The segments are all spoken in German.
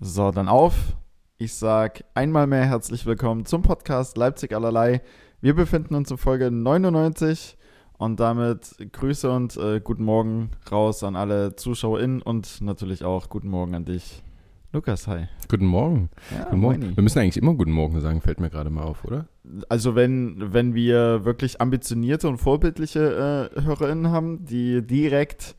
So, dann auf. Ich sag einmal mehr herzlich willkommen zum Podcast Leipzig allerlei. Wir befinden uns in Folge 99 und damit Grüße und äh, guten Morgen raus an alle ZuschauerInnen und natürlich auch guten Morgen an dich, Lukas. Hi. Guten Morgen. Ja, Guten Morgen. moini. Wir müssen eigentlich immer Guten Morgen sagen, fällt mir gerade mal auf, oder? Also wenn, wenn wir wirklich ambitionierte und vorbildliche äh, HörerInnen haben, die direkt,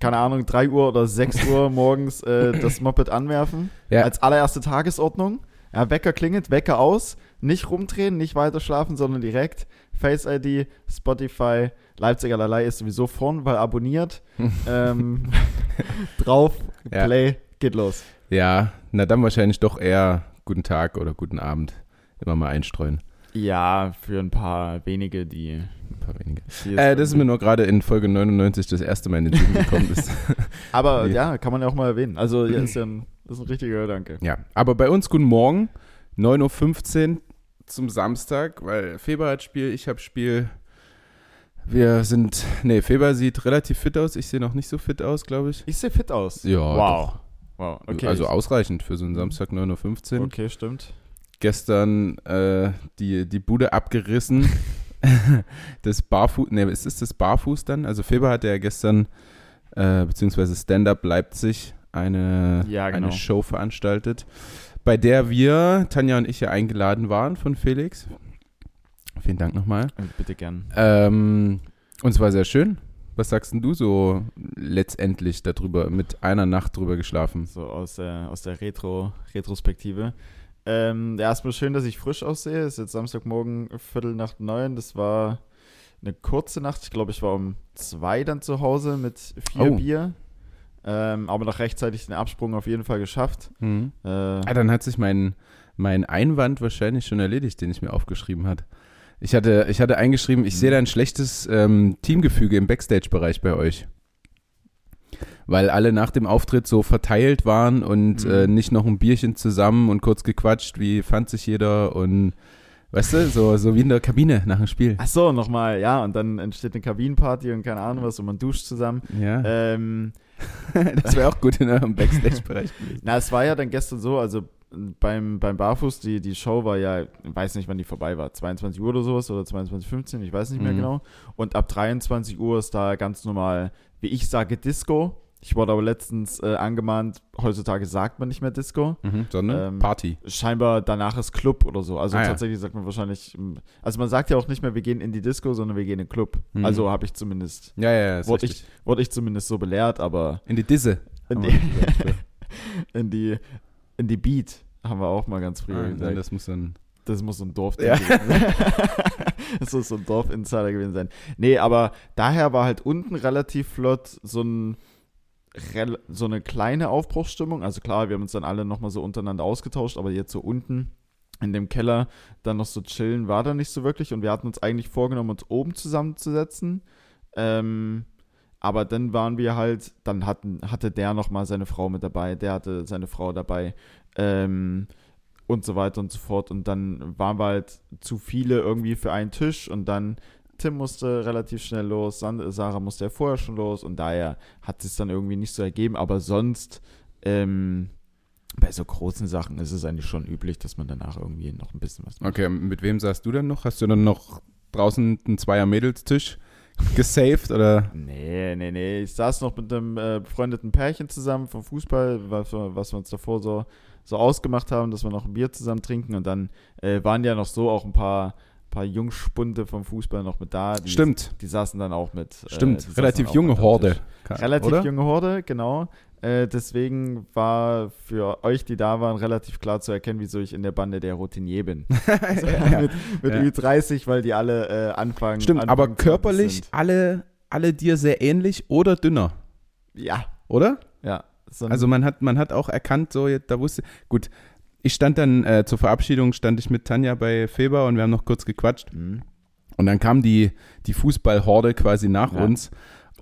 keine Ahnung, 3 Uhr oder 6 Uhr morgens äh, das Moped anwerfen, Ja. als allererste Tagesordnung. Ja, Wecker klingelt, Wecker aus, nicht rumdrehen, nicht weiter schlafen, sondern direkt Face ID, Spotify, Leipzig allerlei ist sowieso vorn, weil abonniert. ähm, drauf, Ja. Play, geht los. Ja, na dann wahrscheinlich doch eher Guten Tag oder Guten Abend. Immer mal einstreuen. Ja, für ein paar wenige, die. Ein paar wenige. Äh, das ist mir nur gerade in Folge 99 das erste Mal in den Sinn gekommen. Ist. Aber Nee. ja, kann man ja auch mal erwähnen. Also ja, ist ja ein, das ist ein richtiger Gedanke. ja, aber bei uns Guten Morgen, 9.15 Uhr zum Samstag, weil Feber hat Spiel, ich habe Spiel. Wir sind, nee, Feber sieht relativ fit aus. Ich sehe noch nicht so fit aus, glaube ich. Ich sehe fit aus. Ja, Wow. Wow. Okay. Also ausreichend für so einen Samstag 9.15 Uhr. okay, stimmt. Gestern äh, die, die Bude abgerissen. das Barfuß, ne, ist es das Barfuß dann? Also Feber hatte ja gestern, äh, beziehungsweise Stand-Up Leipzig, eine, Ja, genau. eine Show veranstaltet, bei der wir, Tanja und ich, ja eingeladen waren von Felix. Vielen Dank nochmal. Äh, Bitte gern. Ähm, und es war sehr schön. Was sagst denn du so letztendlich darüber, mit einer Nacht drüber geschlafen? So aus der, aus der Retro, Retrospektive. Ähm, ja, erstmal schön, dass ich frisch aussehe. Es ist jetzt Samstagmorgen, Viertel nach neun. Das war eine kurze Nacht. Ich glaube, ich war um zwei dann zu Hause mit vier Oh. Bier. Ähm, aber noch rechtzeitig den Absprung auf jeden Fall geschafft. Mhm. Äh, Ah, dann hat sich mein, mein Einwand wahrscheinlich schon erledigt, den ich mir aufgeschrieben hatte. Ich hatte, ich hatte eingeschrieben, ich sehe da ein schlechtes ähm, Teamgefüge im Backstage-Bereich bei euch. Weil alle nach dem Auftritt so verteilt waren und Mhm. äh, nicht noch ein Bierchen zusammen und kurz gequatscht, wie fand sich jeder und weißt du, so, so wie in der Kabine nach dem Spiel. ach so, nochmal, ja. Und dann entsteht eine Kabinenparty und keine Ahnung was und man duscht zusammen. Ja, Ähm, das wäre auch gut in eurem Backstage-Bereich. Na, es war ja dann gestern so, also beim, beim Barfuß, die, die Show war ja, ich weiß nicht, wann die vorbei war, 22 Uhr oder sowas oder 22.15 ich weiß nicht mehr Mhm. genau. Und ab 23 Uhr ist da ganz normal, wie ich sage, Disco. Ich wurde aber letztens äh, angemahnt, heutzutage sagt man nicht mehr Disco. Mhm, sondern Ähm, Party. Scheinbar danach ist Club oder so. Also Ah, ja. tatsächlich sagt man wahrscheinlich, also man sagt ja auch nicht mehr, wir gehen in die Disco, sondern wir gehen in den Club. Mhm. Also habe ich zumindest, Ja, ja, ja. wurde ich, wurde ich zumindest so belehrt, aber In die Disse. in haben die, in die, in die Beat haben wir auch mal ganz früher Ah, gesagt. das muss dann Das muss so ein Dorf Ja. gewesen sein. Das muss so ein Dorf-Insider gewesen sein. Nee, aber daher war halt unten relativ flott so ein so eine kleine Aufbruchsstimmung. Also klar, wir haben uns dann alle nochmal so untereinander ausgetauscht, aber jetzt so unten in dem Keller dann noch so chillen war da nicht so wirklich und wir hatten uns eigentlich vorgenommen, uns oben zusammenzusetzen. Ähm, aber dann waren wir halt, dann hatten, hatte der nochmal seine Frau mit dabei, der hatte seine Frau dabei. Ähm, und so weiter und so fort. Und dann waren wir halt zu viele irgendwie für einen Tisch und dann Tim musste relativ schnell los, Sarah musste ja vorher schon los und daher hat es dann irgendwie nicht so ergeben. Aber sonst, ähm, bei so großen Sachen ist es eigentlich schon üblich, dass man danach irgendwie noch ein bisschen was macht. Okay, mit wem saßt du dann noch? Hast du dann noch draußen einen Zweier-Mädelstisch gesaved oder? Nee, nee, nee. Ich saß noch mit einem äh, befreundeten Pärchen zusammen vom Fußball, was was wir uns davor so, so ausgemacht haben, dass wir noch ein Bier zusammen trinken. Und dann äh, waren ja noch so auch ein paar, paar Jungspunde vom Fußball noch mit da. Die, Stimmt, Die saßen dann auch mit. äh, stimmt. saßen Relativ junge Horde. Tisch. Ka- Relativ oder? junge Horde, genau. Äh, deswegen war für euch, die da waren, relativ klar zu erkennen, wieso ich in der Bande der Routinier bin. Also Ja. mit mit Ja. Ü30, weil die alle äh, anfangen. Stimmt, anfangen aber 20 körperlich sind. alle, alle dir sehr ähnlich oder dünner, Ja, oder? ja. So Also man hat, man hat auch erkannt, so jetzt, da wusste, gut, ich stand dann äh, zur Verabschiedung, stand ich mit Tanja bei Feber und wir haben noch kurz gequatscht Mhm. und dann kam die, die Fußballhorde quasi nach Ja. uns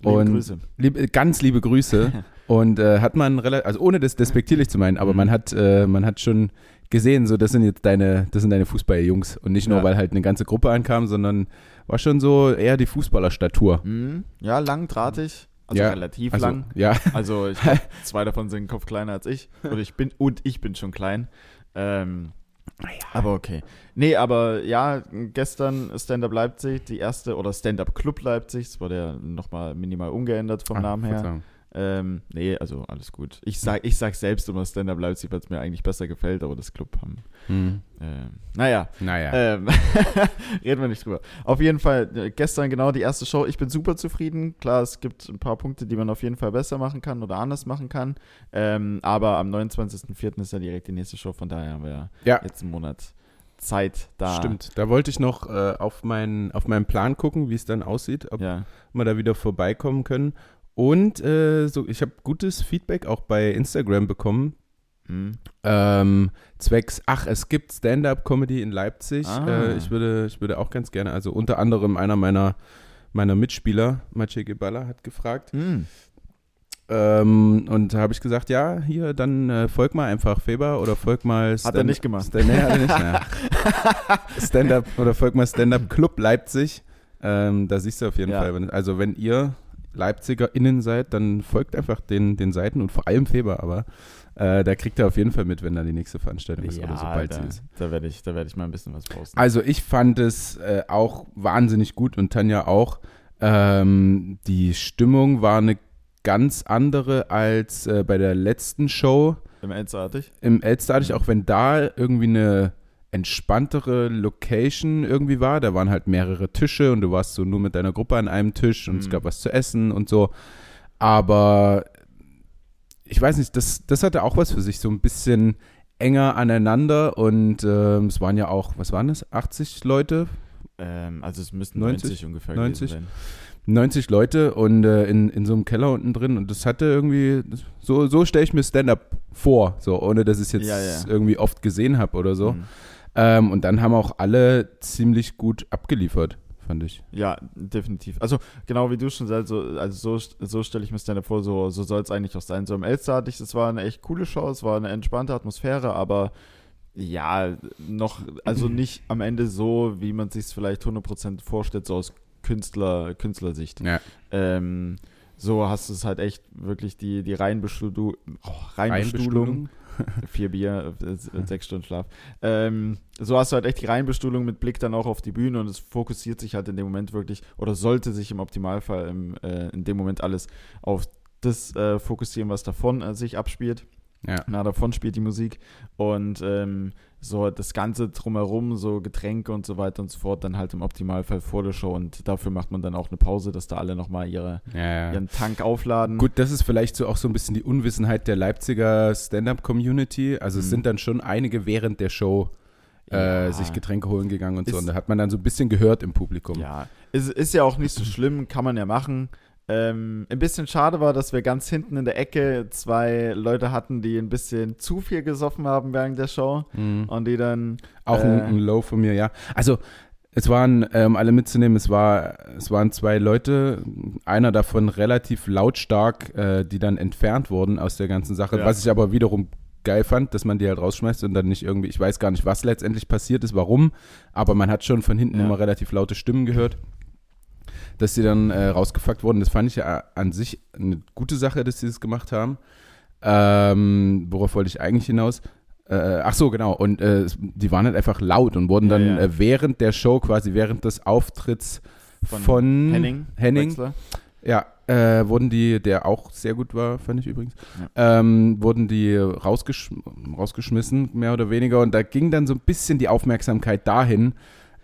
Liebe und Grüße. lieb, ganz liebe Grüße und äh, hat man relativ, also ohne das despektierlich zu meinen, aber Mhm. man hat, äh, man hat schon gesehen, so das sind jetzt deine, das sind deine Fußballjungs und nicht nur, Ja. weil halt eine ganze Gruppe ankam, sondern war schon so eher die Fußballerstatur. Mhm. Ja, lang, drahtig. Also Ja, relativ Also, lang. ja, Also ich zwei davon sind Kopf kleiner als ich. Und ich bin, und ich bin schon klein. Ähm, aber okay. Nee, aber ja, gestern Stand-Up Leipzig, die erste, oder Stand-Up Club Leipzig, das wurde ja nochmal minimal umgeändert vom Ah, Namen her. Ähm, nee, also alles gut. Ich sag, ich sag selbst immer Stand-Up Leipzig, weil es mir eigentlich besser gefällt, aber das Club haben. Hm. Ähm, naja, Naja. ähm, reden wir nicht drüber. Auf jeden Fall, äh, gestern genau die erste Show. Ich bin super zufrieden. Klar, es gibt ein paar Punkte, die man auf jeden Fall besser machen kann oder anders machen kann. Ähm, aber am 29.04. ist ja direkt die nächste Show, von daher haben wir ja, jetzt einen Monat Zeit da. stimmt. Da wollte ich noch äh, auf, meinen, auf meinen Plan gucken, wie es dann aussieht, ob Ja. wir da wieder vorbeikommen können. Und äh, so, ich habe gutes Feedback auch bei Instagram bekommen. Hm. Ähm, zwecks, ach, es gibt Stand-up-Comedy in Leipzig. Ah. Äh, ich, würde, ich würde auch ganz gerne, also unter anderem einer meiner, meiner Mitspieler, Maciej Geballa, hat gefragt. Hm. Ähm, und da habe ich gesagt, ja, hier, dann äh, folg mal einfach Feber oder folg mal Hat er nicht gemacht. Stand, nee, hat er nicht. naja. Stand-up oder folg mal Stand-up Club Leipzig. Ähm, da siehst du auf jeden Ja. Fall. Also wenn ihr LeipzigerInnen seid, dann folgt einfach den, den Seiten und vor allem Feber, aber äh, da kriegt ihr auf jeden Fall mit, wenn da die nächste Veranstaltung ist oder sobald da, sie ist. da werde ich, da werd ich mal ein bisschen was posten. Also ich fand es äh, auch wahnsinnig gut und Tanja auch. Ähm, die Stimmung war eine ganz andere als äh, bei der letzten Show Im Elsterartig? im Elsterartig, auch wenn da irgendwie eine entspanntere Location irgendwie war. Da waren halt mehrere Tische und du warst so nur mit deiner Gruppe an einem Tisch und es Mhm. gab was zu essen und so. Aber ich weiß nicht, das, das hatte auch was für sich, so ein bisschen enger aneinander und ähm, es waren ja auch, was waren das, 80 Leute, Ähm, also es müssten 90? 90, ungefähr 90? gewesen sein. 90 Leute und äh, in, in so einem Keller unten drin und das hatte irgendwie, so, so stelle ich mir Stand-up vor, so ohne dass ich es jetzt Ja, ja. irgendwie oft gesehen habe oder so. Hm. Ähm, und dann haben auch alle ziemlich gut abgeliefert, fand ich. Ja, definitiv. Also genau wie du schon sagst, so, also so, so stelle ich mir Stand-Up vor, so, so soll es eigentlich auch sein. So im Elster hatte ich, es war eine echt coole Show, es war eine entspannte Atmosphäre, aber ja, noch, also nicht am Ende so, wie man sich es vielleicht 100% vorstellt, so aus Künstler, Künstlersicht. Ja. Ähm, so hast du es halt echt wirklich die, die Reinbestuhlung, oh, Reinbestuhlung, vier Bier, äh, sechs Stunden Schlaf. Ähm, so hast du halt echt die Reinbestuhlung mit Blick dann auch auf die Bühne und es fokussiert sich halt in dem Moment wirklich, oder sollte sich im Optimalfall im, äh, in dem Moment alles auf das äh, fokussieren, was davon äh, sich abspielt. Ja. Na, davon spielt die Musik und ähm, so das Ganze drumherum, so Getränke und so weiter und so fort, dann halt im Optimalfall vor der Show und dafür macht man dann auch eine Pause, dass da alle nochmal ihre, Ja, ja. ihren Tank aufladen. Gut, das ist vielleicht so auch so ein bisschen die Unwissenheit der Leipziger Stand-up-Community. Also es Mhm. sind dann schon einige während der Show äh, Ja. sich Getränke holen gegangen und so. Ist- Und da hat man dann so ein bisschen gehört im Publikum. Ja, ist, ist ja auch nicht so schlimm, kann man ja machen. Ähm, ein bisschen schade war, dass wir ganz hinten in der Ecke zwei Leute hatten, die ein bisschen zu viel gesoffen haben während der Show Mhm. und die dann Auch ein, Äh. ein Low von mir, ja. Also es waren, ähm, alle mitzunehmen, es war, es waren zwei Leute, einer davon relativ lautstark, äh, die dann entfernt wurden aus der ganzen Sache, Ja. was ich aber wiederum geil fand, dass man die halt rausschmeißt und dann nicht irgendwie, ich weiß gar nicht, was letztendlich passiert ist, warum, aber man hat schon von hinten Ja. immer relativ laute Stimmen gehört, dass die dann äh, rausgefuckt wurden. Das fand ich ja an sich eine gute Sache, dass sie das gemacht haben. Ähm, worauf wollte ich eigentlich hinaus? Äh, ach so, genau. Und äh, die waren halt einfach laut und wurden Ja, dann ja. Äh, während der Show, quasi während des Auftritts von, Henning, Henning Wechsler. ja, äh, wurden die, der auch sehr gut war, fand ich übrigens, ähm, wurden die rausgesch rausgeschmissen, mehr oder weniger. Und da ging dann so ein bisschen die Aufmerksamkeit dahin.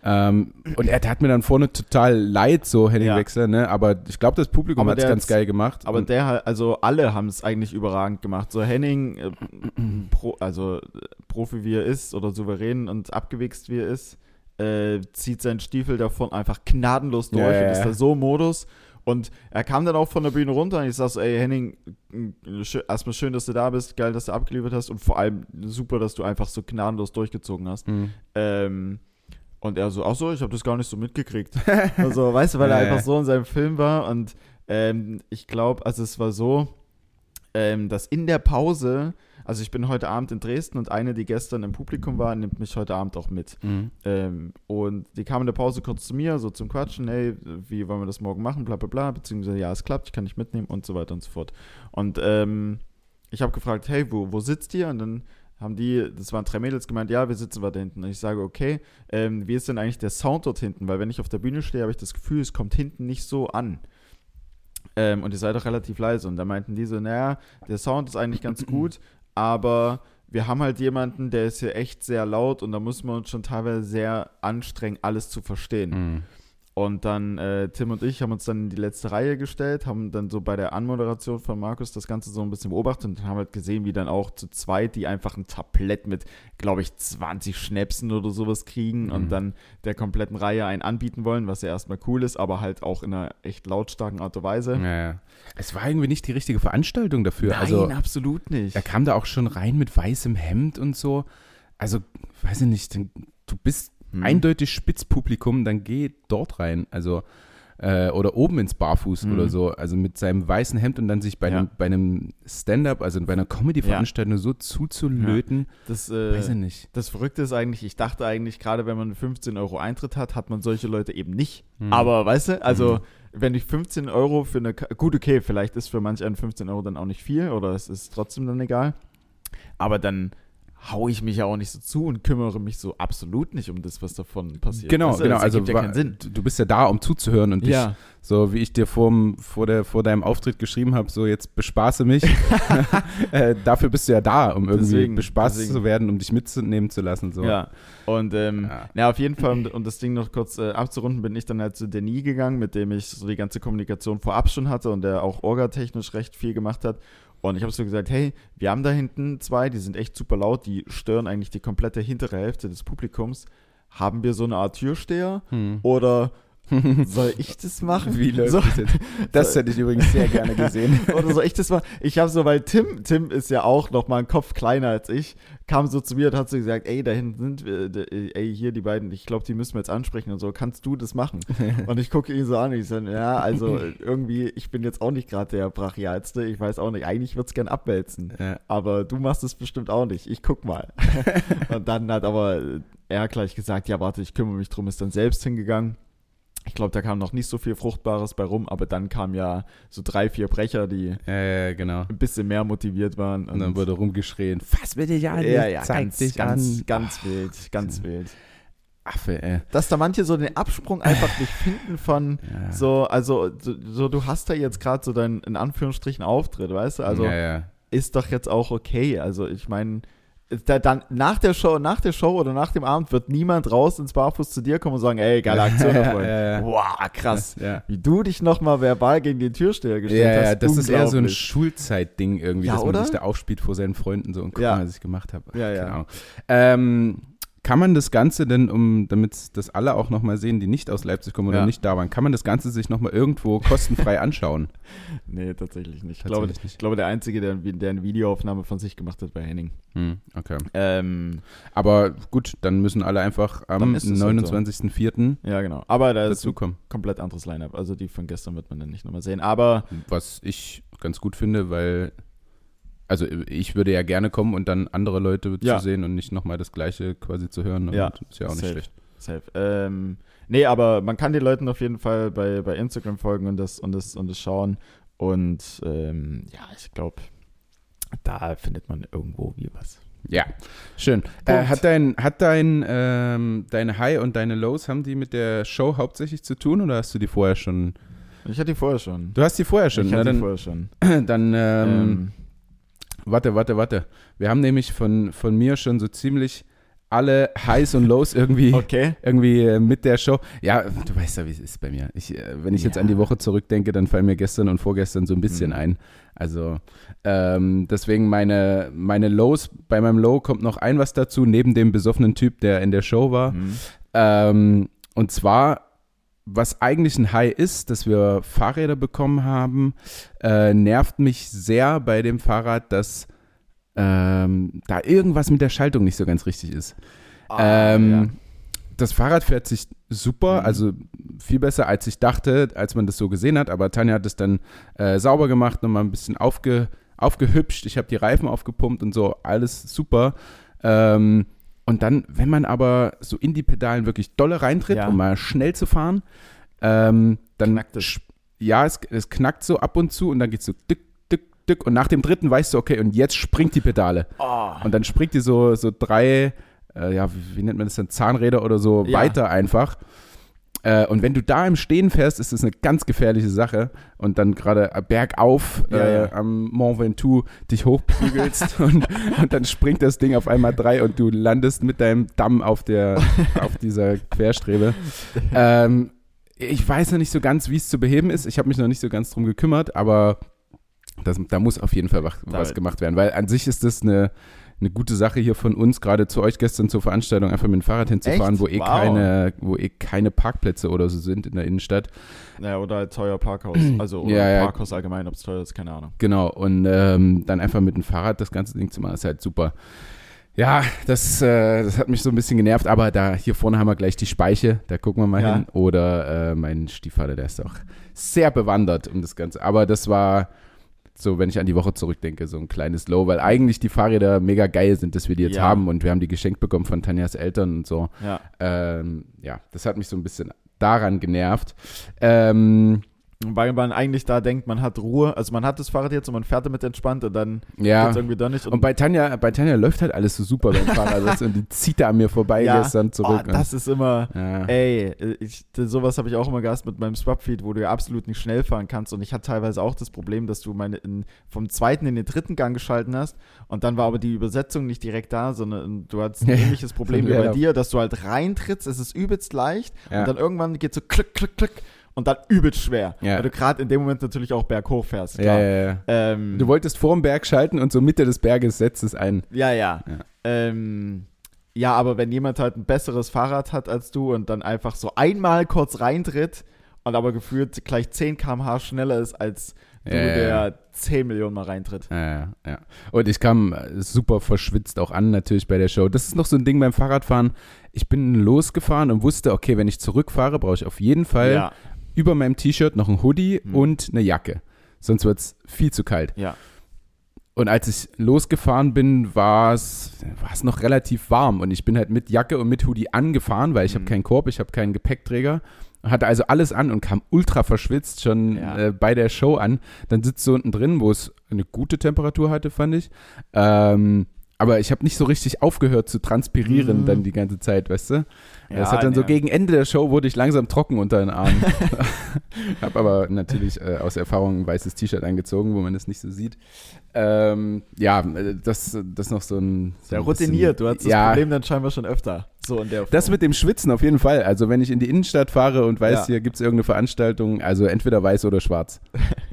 Ähm, und er tat mir dann vorne total leid, so Henning Ja. Ne? Aber ich glaube, das Publikum hat es ganz geil gemacht. Aber Und- der also alle haben es eigentlich überragend gemacht. So Henning, äh, pro, also äh, Profi wie er ist oder souverän und abgewichst wie er ist, äh, zieht seinen Stiefel davon einfach gnadenlos durch ja, und ist da so im Modus. Und er kam dann auch von der Bühne runter und ich sag so, ey Henning, schö- erstmal schön, dass du da bist, geil, dass du abgeliefert hast und vor allem super, dass du einfach so gnadenlos durchgezogen hast. Hm. Ähm, und er so, ach so, ich habe das gar nicht so mitgekriegt. also, weißt du, weil er einfach so in seinem Film war. Und ähm, ich glaube, also es war so, ähm, dass in der Pause, also ich bin heute Abend in Dresden und eine, die gestern im Publikum war, nimmt mich heute Abend auch mit. Mhm. Ähm, und die kam in der Pause kurz zu mir, so zum Quatschen, hey, wie wollen wir das morgen machen, bla bla bla, beziehungsweise ja, es klappt, ich kann dich mitnehmen und so weiter und so fort. Und ähm, ich habe gefragt, hey, wo, wo sitzt ihr? Und dann haben die, das waren drei Mädels, gemeint, ja, wir sitzen weiter hinten. Und ich sage, okay, ähm, wie ist denn eigentlich der Sound dort hinten? Weil wenn ich auf der Bühne stehe, habe ich das Gefühl, es kommt hinten nicht so an. Ähm, und ihr seid doch relativ leise. Und da meinten die so, naja, der Sound ist eigentlich ganz gut, aber wir haben halt jemanden, der ist hier echt sehr laut und da muss man uns schon teilweise sehr anstrengen, alles zu verstehen. Mhm. Und dann äh, Tim und ich haben uns dann in die letzte Reihe gestellt, haben dann so bei der Anmoderation von Markus das Ganze so ein bisschen beobachtet und haben halt gesehen, wie dann auch zu zweit die einfach ein Tablett mit, glaube ich, 20 Schnäpsen oder sowas kriegen Mhm. und dann der kompletten Reihe einen anbieten wollen, was ja erstmal cool ist, aber halt auch in einer echt lautstarken Art und Weise. Ja, ja. Es war irgendwie nicht die richtige Veranstaltung dafür. Nein, also absolut nicht. er kam da auch schon rein mit weißem Hemd und so. Also, weiß ich nicht, du bist Hm. eindeutig Spitzpublikum, dann geh dort rein. Also, äh, oder oben ins Barfuß Mhm. oder so. Also mit seinem weißen Hemd und dann sich bei Ja. einem, bei einem Stand-up, also bei einer Comedy-Veranstaltung so zuzulöten. Das, Weiß ich äh, nicht. das Verrückte ist eigentlich, ich dachte eigentlich, gerade wenn man 15 Euro Eintritt hat, hat man solche Leute eben nicht. Hm. Aber weißt du, also Mhm. wenn ich 15 Euro für eine, gut, okay, vielleicht ist für manch einen 15 Euro dann auch nicht viel oder es ist trotzdem dann egal. Aber dann hau ich mich ja auch nicht so zu und kümmere mich so absolut nicht um das, was davon passiert. Genau, du, genau. Also ergibt ja wa- keinen Sinn. du bist ja da, um zuzuhören und dich, Ja, so wie ich dir vorm, vor, der, vor deinem Auftritt geschrieben habe, so jetzt bespaße mich. äh, dafür bist du ja da, um irgendwie Deswegen, bespaßt deswegen. zu werden, um dich mitzunehmen zu lassen. So. ja. Und ähm, Ja. na, auf jeden Fall, um, um das Ding noch kurz äh, abzurunden, bin ich dann halt zu Denis gegangen, mit dem ich so die ganze Kommunikation vorab schon hatte und der auch orgatechnisch recht viel gemacht hat. Und ich habe so gesagt, hey, wir haben da hinten zwei, die sind echt super laut, die stören eigentlich die komplette hintere Hälfte des Publikums. Haben wir so eine Art Türsteher Hm. oder soll ich das machen? Wie läuft so, das jetzt? Das hätte ich übrigens sehr gerne gesehen. oder soll ich das machen? Ich habe so, weil Tim, Tim ist ja auch noch mal einen Kopf kleiner als ich, kam so zu mir und hat so gesagt, ey, da hinten sind wir, ey, hier die beiden, ich glaube, die müssen wir jetzt ansprechen und so, kannst du das machen? Und ich gucke ihn so an und ich so, ja, also irgendwie, ich bin jetzt auch nicht gerade der brachialste, ich weiß auch nicht, eigentlich würde es gern abwälzen, Ja. aber du machst es bestimmt auch nicht, ich guck mal. und dann hat aber er gleich gesagt, ja, warte, ich kümmere mich drum, ist dann selbst hingegangen. Ich glaube, da kam noch nicht so viel Fruchtbares bei rum, aber dann kamen ja so drei, vier Brecher, die Ja, ja, genau. ein bisschen mehr motiviert waren. Und dann wurde rumgeschrien, fass mir dich an, ja, ja, zeig ganz, dich ganz, an. ganz wild, ganz wild. Affe, ey. Dass da manche so den Absprung einfach nicht finden von Ja. so, also so, so du hast da jetzt gerade so deinen in Anführungsstrichen Auftritt, weißt du? Also ja, ja. ist doch jetzt auch okay. Also ich meine, da, dann nach der Show, nach der Show oder nach dem Abend wird niemand raus ins Barfuß zu dir kommen und sagen, ey, geile Aktion davon. ja, ja. Wow, krass. Ja. Wie du dich nochmal verbal gegen den Türsteher gestellt Ja, hast. ja, das ist eher so ein. Schulzeitding irgendwie, dass man oder? sich da aufspielt vor seinen Freunden so und guck mal, was ich gemacht habe. Ja, ja. Keine Ahnung. Ähm, kann man das Ganze denn, um, damit das alle auch nochmal sehen, die nicht aus Leipzig kommen oder Ja. nicht da waren, kann man das Ganze sich nochmal irgendwo kostenfrei anschauen? Nee, tatsächlich nicht. Ich glaube, Tatsächlich nicht. ich glaube, der Einzige, der, der eine Videoaufnahme von sich gemacht hat, war Henning. Hm, okay. Ähm, Aber gut, dann müssen alle einfach am Dann ist es halt so. 29.04. ja, genau. Aber da ist ein komplett anderes Line-Up. Also die von gestern wird man dann nicht nochmal sehen. Aber Was ich ganz gut finde, weil, also ich würde ja gerne kommen und dann andere Leute Ja. zu sehen und nicht nochmal das Gleiche quasi zu hören. Und Ja, ist ja auch nicht safe. schlecht. safe. Ähm, nee, aber man kann den Leuten auf jeden Fall bei, bei Instagram folgen und das, und das, und das schauen. Und ähm, ja, ich glaube, da findet man irgendwo wie was. Ja, schön. Äh, hat dein, hat dein, ähm, deine High und deine Lows, haben die mit der Show hauptsächlich zu tun oder hast du die vorher schon? Ich hatte die vorher schon. Du hast die vorher schon, ich na, hatte die dann, vorher schon. dann ähm, Ähm, warte, warte, warte. Wir haben nämlich von, von mir schon so ziemlich alle Highs und Lows irgendwie, okay. irgendwie äh, mit der Show. Ja, du weißt ja, wie es ist bei mir. Ich, äh, wenn ich jetzt Ja. an die Woche zurückdenke, dann fallen mir gestern und vorgestern so ein bisschen Mhm. ein. Also ähm, deswegen meine, meine Lows, bei meinem Low kommt noch ein was dazu, neben dem besoffenen Typ, der in der Show war. Mhm. Ähm, und zwar, was eigentlich ein High ist, dass wir Fahrräder bekommen haben, äh, nervt mich sehr bei dem Fahrrad, dass ähm, da irgendwas mit der Schaltung nicht so ganz richtig ist. Ah, ähm, ja. Das Fahrrad fährt sich super, Mhm. also viel besser, als ich dachte, als man das so gesehen hat. Aber Tanja hat es dann äh, sauber gemacht, nochmal ein bisschen aufge, aufgehübscht, ich habe die Reifen aufgepumpt und so, alles super. Ähm, und dann, wenn man aber so in die Pedalen wirklich dolle reintritt, Ja. um mal schnell zu fahren, ähm, dann Knackt es. ja, es, es knackt so ab und zu und dann geht so dick, dick, dick und nach dem dritten weißt du, okay, und jetzt springt die Pedale. Oh. Und dann springt die so, so drei, äh, ja, wie, wie nennt man das denn, Zahnräder oder so Ja. weiter einfach. Äh, und wenn du da im Stehen fährst, ist das eine ganz gefährliche Sache. Und dann gerade bergauf Ja, äh, ja. am Mont Ventoux dich hochprügelst und, und dann springt das Ding auf einmal drei und du landest mit deinem Damm auf, der, auf dieser Querstrebe. Ähm, ich weiß noch nicht so ganz, wie es zu beheben ist. Ich habe mich noch nicht so ganz drum gekümmert, aber das, da muss auf jeden Fall was, was gemacht werden, weil an sich ist das eine, eine gute Sache hier von uns, gerade zu euch gestern zur Veranstaltung, einfach mit dem Fahrrad hinzufahren, Echt? wo eh, Wow. keine, wo eh keine Parkplätze oder so sind in der Innenstadt. Ja, oder halt teuer Parkhaus. Also, oder Ja, ja. Parkhaus allgemein, ob es teuer ist, keine Ahnung. Genau, und ähm, dann einfach mit dem Fahrrad das ganze Ding zu machen, ist halt super. Ja, das, äh, das hat mich so ein bisschen genervt, aber da hier vorne haben wir gleich die Speiche, da gucken wir mal Ja. hin. Oder äh, mein Stiefvater, der ist auch sehr bewandert um das Ganze. Aber das war so, wenn ich an die Woche zurückdenke, so ein kleines Low, weil eigentlich die Fahrräder mega geil sind, dass wir die jetzt Ja. haben und wir haben die geschenkt bekommen von Tanjas Eltern und so. Ja. Ähm, ja, das hat mich so ein bisschen daran genervt. Ähm, Weil man eigentlich da denkt, man hat Ruhe. Also man hat das Fahrrad jetzt und man fährt damit entspannt und dann ja. geht's irgendwie doch nicht. Und bei Tanja, bei Tanja läuft halt alles so super beim Fahrrad und die zieht da an mir vorbei Ja. gestern zurück. oh, das ist immer, ja. ey, ich, sowas habe ich auch immer gehabt mit meinem Swapfeed, wo du ja absolut nicht schnell fahren kannst. Und ich hatte teilweise auch das Problem, dass du meine in, vom zweiten in den dritten Gang geschalten hast und dann war aber die Übersetzung nicht direkt da, sondern du hattest ein ähnliches Problem wie bei dir, dass du halt reintrittst, es ist übelst leicht und dann irgendwann geht so klick, klick, klick und dann übelst schwer. Ja. Weil du gerade in dem Moment natürlich auch berghoch fährst. ja, ja, ja. Ähm, Du wolltest vorm Berg schalten und so Mitte des Berges setzt es ein. Ja, ja. Ja. Ähm, ja, aber wenn jemand halt ein besseres Fahrrad hat als du und dann einfach so einmal kurz reintritt und aber gefühlt gleich 10 km/h schneller ist als du, der 10 Millionen Mal reintritt. Ja, ja, ja. Und ich kam äh, super verschwitzt auch an, natürlich bei der Show. Das ist noch so ein Ding beim Fahrradfahren. Ich bin losgefahren und wusste, okay, wenn ich zurückfahre, brauche ich auf jeden Fall Ja, über meinem T-Shirt noch ein Hoodie Hm. und eine Jacke. Sonst wird es viel zu kalt. ja. Und als ich losgefahren bin, war es noch relativ warm und ich bin halt mit Jacke und mit Hoodie angefahren, weil ich habe Mhm. keinen Korb, ich habe keinen Gepäckträger. Hatte also alles an und kam ultra verschwitzt schon Ja. äh, bei der Show an. Dann sitzt du unten drin, wo es eine gute Temperatur hatte, fand ich. Ähm, aber ich habe nicht so richtig aufgehört zu transpirieren Mhm. dann die ganze Zeit, weißt du? Ja, das hat dann so ja. gegen Ende der Show wurde ich langsam trocken unter den Armen. habe aber natürlich äh, aus Erfahrung ein weißes T-Shirt angezogen, wo man das nicht so sieht. Ähm, ja, äh, das, das noch so ein. So bisschen- routiniert. Du hattest das ja, Problem dann scheinbar schon öfter. So in der das mit dem Schwitzen auf jeden Fall. Also wenn ich in die Innenstadt fahre und weiß, Ja. hier gibt es irgendeine Veranstaltung, also entweder weiß oder schwarz.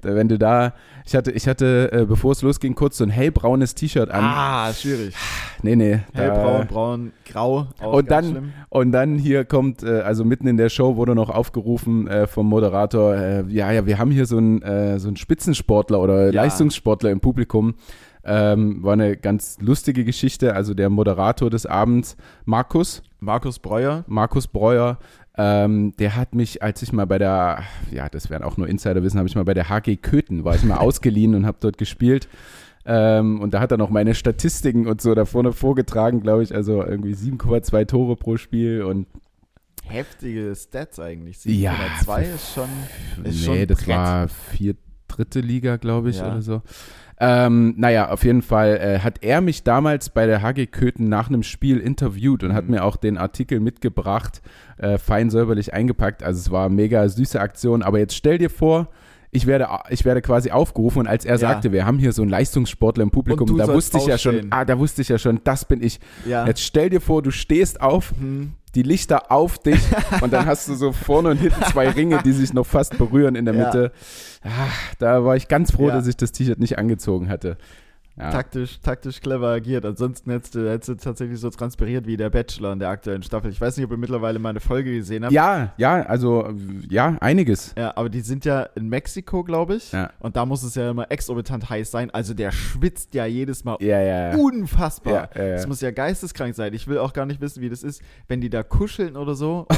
Wenn du da, ich hatte, ich hatte, äh, bevor es losging, kurz so ein hellbraunes T-Shirt an. Ah, schwierig. Nee, nee. Hellbraun, braun, grau. Auch Und dann-. Und dann hier kommt, äh, also mitten in der Show wurde noch aufgerufen äh, vom Moderator, äh, ja, ja, wir haben hier so einen äh, so einen Spitzensportler oder Ja. Leistungssportler im Publikum. Ähm, war eine ganz lustige Geschichte. Also der Moderator des Abends, Markus, Markus Breuer. Markus Breuer, ähm, der hat mich, als ich mal bei der, ja, das werden auch nur Insiderwissen, habe ich mal bei der HG Köthen, war ich mal ausgeliehen und habe dort gespielt. Ähm, und da hat er noch meine Statistiken und so da vorne vorgetragen, glaube ich. Also irgendwie 7,2 Tore pro Spiel und Heftige Stats eigentlich. Ja, 2 ist schon. Ist schon nee, ein das Brett. war vier, dritte Liga, glaube ich, Ja. oder so. Ähm, naja, auf jeden Fall äh, hat er mich damals bei der HG Köthen nach einem Spiel interviewt und hat Mhm. mir auch den Artikel mitgebracht, äh, fein säuberlich eingepackt. Also es war eine mega süße Aktion. Aber jetzt stell dir vor, ich werde, ich werde quasi aufgerufen und als er Ja. sagte, wir haben hier so einen Leistungssportler im Publikum, da wusste ich ja schon, ah, da wusste ich ja schon, das bin ich. Ja. Jetzt stell dir vor, du stehst auf, Hm. die Lichter auf dich und dann hast du so vorne und hinten zwei Ringe, die sich noch fast berühren in der Ja. Mitte. Ah, da war ich ganz froh, dass ich das T-Shirt nicht angezogen hatte. Ja. taktisch, taktisch clever agiert. Ansonsten hättest du, hättest du tatsächlich so transpiriert wie der Bachelor in der aktuellen Staffel. Ich weiß nicht, ob ihr mittlerweile meine Folge gesehen habt. Ja, ja, also ja, einiges. Ja, aber die sind ja in Mexiko, glaube ich. Ja. Und da muss es ja immer exorbitant heiß sein. Also der schwitzt ja jedes Mal Ja, ja, ja. unfassbar. Das muss ja geisteskrank sein. Ich will auch gar nicht wissen, wie das ist, wenn die da kuscheln oder so und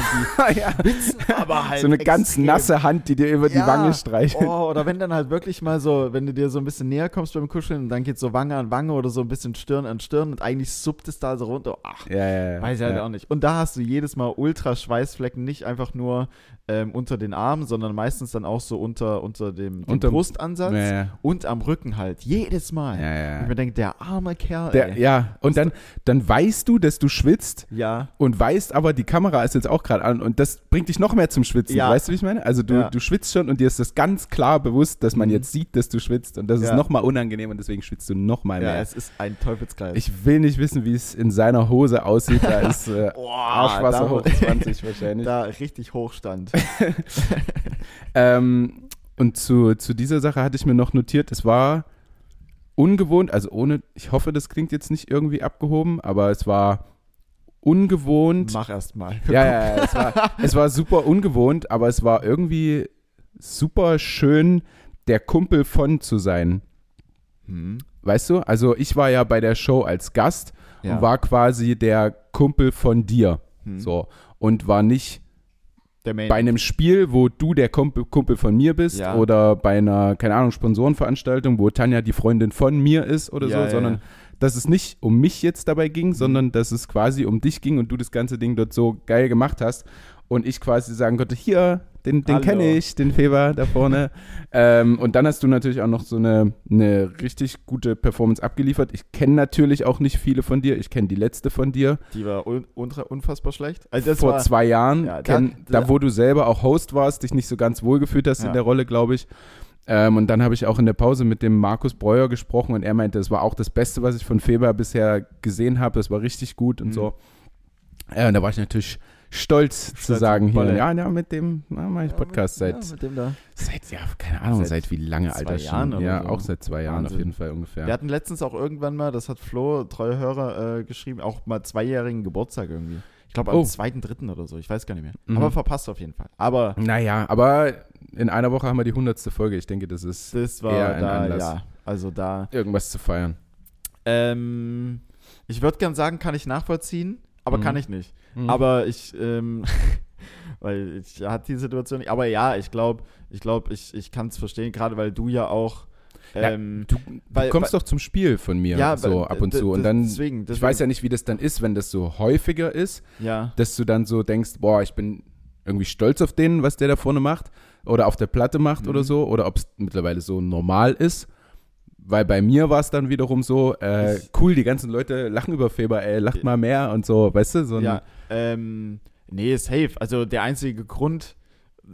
die ja. schwitzen aber halt So eine ganz extrem. nasse Hand, die dir über die. Wange streichelt. Oh, oder wenn dann halt wirklich mal so, wenn du dir so ein bisschen näher kommst beim Kuscheln und dann geht so Wange an Wange oder so ein bisschen Stirn an Stirn und eigentlich suppt es da so runter. Ach, Ja, ja, ja. weiß ich halt ja. auch nicht. Und da hast du jedes Mal ultra Schweißflecken, nicht einfach nur ähm, unter den Armen, sondern meistens dann auch so unter, unter dem, dem Unterm- Brustansatz Ja, ja. und am Rücken halt. Jedes Mal. Ja, ich mir denke, der arme Kerl. Der, ey. ja, und dann, dann weißt du, dass du schwitzt ja. und weißt aber, die Kamera ist jetzt auch gerade an und das bringt dich noch mehr zum Schwitzen. Ja. Weißt du, wie ich meine? Also du, du schwitzt schon und dir ist das ganz klar bewusst, dass man Mhm. jetzt sieht, dass du schwitzt und das ist Ja. noch mal unangenehm und deswegen schwitzt du noch mal Ja, mehr. es ist ein Teufelskreis. ich will nicht wissen, wie es in seiner Hose aussieht. Da ist äh, Boah, Arschwasser da- hoch 20 wahrscheinlich. da richtig Hochstand. Ähm, und zu, zu dieser Sache hatte ich mir noch notiert, es war ungewohnt, also ohne, ich hoffe, das klingt jetzt nicht irgendwie abgehoben, aber es war ungewohnt. Mach erst mal. Ja, ja, ja, es war, es war super ungewohnt, aber es war irgendwie super schön, der Kumpel von zu sein. Hm. Weißt du? Also ich war ja bei der Show als Gast Ja. und war quasi der Kumpel von dir. Hm. So. Und war nicht. Bei einem Spiel, wo du der Kumpel, Kumpel von mir bist Ja. oder bei einer, keine Ahnung, Sponsorenveranstaltung, wo Tanja die Freundin von mir ist oder Ja, so, sondern ja. dass es nicht um mich jetzt dabei ging, Mhm. sondern dass es quasi um dich ging und du das ganze Ding dort so geil gemacht hast und ich quasi sagen konnte, hier, den, den kenne ich, den Feber da vorne. ähm, und dann hast du natürlich auch noch so eine, eine richtig gute Performance abgeliefert. Ich kenne natürlich auch nicht viele von dir. Ich kenne die letzte von dir Die war un unfassbar schlecht. Also vor war, zwei Jahren, Ja, da- kenn, da- da, wo du selber auch Host warst, dich nicht so ganz wohlgefühlt hast Ja. in der Rolle, glaube ich. Ähm, und dann habe ich auch in der Pause mit dem Markus Breuer gesprochen und er meinte, das war auch das Beste, was ich von Feber bisher gesehen habe. Das war richtig gut und Mhm. so. Ja, und da war ich natürlich stolz, zu sagen, auf hier, ja, ja, mit dem mache ich Podcast ja, seit, mit dem da. seit, ja, keine Ahnung, Seit seit, wie lange, zwei Alter, Jahren schon. oder Ja, so. auch seit zwei Jahren auf Wahnsinn. jeden Fall ungefähr. Wir hatten letztens auch irgendwann mal, das hat Flo, treue Hörer, äh, geschrieben, auch mal zweijährigen Geburtstag irgendwie. Ich glaube am Oh. zweiten, dritten oder so, ich weiß gar nicht mehr. Mhm. Aber verpasst auf jeden Fall. Aber Naja, aber in einer Woche haben wir die hundertste Folge. Ich denke, das ist das Eher war ein da, Anlass. ja. Also da. irgendwas zu feiern. Ähm, ich würde gern sagen, kann ich nachvollziehen, aber Mhm. kann ich nicht. Mhm. Aber ich, ähm, weil ich hatte die Situation nicht. Aber ja, ich glaube, ich glaube, ich, ich kann es verstehen, gerade weil du ja auch. Ja, Ähm, Du, weil- du kommst doch zum Spiel von mir ja, so ab und zu. Und dann, deswegen, ich deswegen, weiß ja nicht, wie das dann ist, wenn das so häufiger ist, Ja, dass du dann so denkst, boah, ich bin irgendwie stolz auf den, was der da vorne macht oder auf der Platte macht Mhm. oder so, oder ob es mittlerweile so normal ist. Weil bei mir war es dann wiederum so, äh, Ich- cool, die ganzen Leute lachen über Feber, ey, lacht mal mehr und so, weißt du? So ein- ja. Ähm, nee, safe. Also der einzige Grund,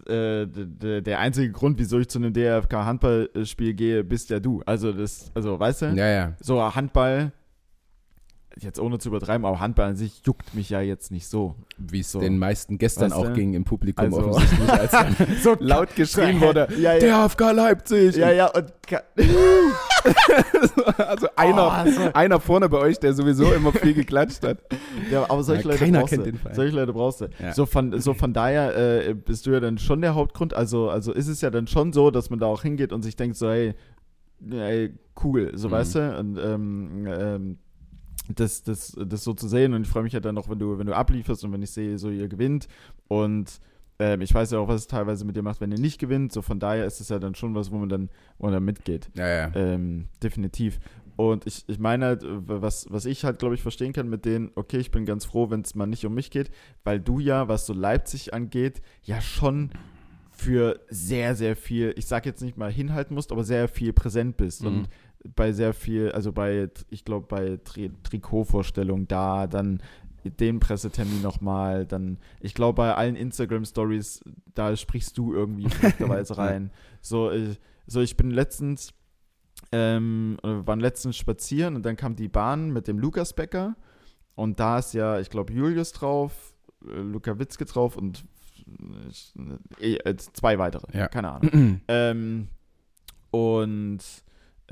äh, der einzige Grund, wieso ich zu einem DFK Handballspiel gehe, bist ja du. Also das, also weißt du, ja, ja. so Handball, jetzt ohne zu übertreiben, aber Handball an sich juckt mich ja jetzt nicht so. Wie es So. den meisten gestern Weißt auch du? ging im Publikum Also- offensichtlich, als dann So laut geschrien wurde, Ja, ja. der AFK Leipzig. Ja, ja, und also einer, Oh, also- einer vorne bei euch, der sowieso immer viel geklatscht hat. ja, aber solche Ja, Leute keiner brauchst kennt du. den Verein. Solche Leute brauchst du. Ja. So, von, so von daher äh, bist du ja dann schon der Hauptgrund. Also, also ist es ja dann schon so, dass man da auch hingeht und sich denkt so, hey, ey cool, so Mhm. weißt du. Und ähm, ähm, das, das, das so zu sehen und ich freue mich ja dann noch, wenn du, wenn du ablieferst und wenn ich sehe, so ihr gewinnt und ähm, ich weiß ja auch, was es teilweise mit dir macht, wenn ihr nicht gewinnt. So von daher ist es ja dann schon was, wo man dann, wo man dann mitgeht. Ja, ja. Ähm, definitiv. Und ich, ich meine halt, w- was, was ich halt, glaube ich, verstehen kann mit denen, okay, ich bin ganz froh, wenn es mal nicht um mich geht, weil du ja, was so Leipzig angeht, ja schon für sehr, sehr viel, ich sag jetzt nicht mal hinhalten musst, aber sehr viel präsent bist. Mhm. Und bei sehr viel, also bei, ich glaube, bei Tri Trikotvorstellungen da, dann den Pressetermin nochmal, dann, ich glaube, bei allen Instagram-Stories, da sprichst du irgendwie verrückterweise rein. So, ich, so, ich bin letztens, ähm, waren letztens spazieren und dann kam die Bahn mit dem Lukas Becker und da ist ja, ich glaube, Julius drauf, äh, Luca Witzke drauf und äh, äh, zwei weitere, Ja. keine Ahnung. Ähm, und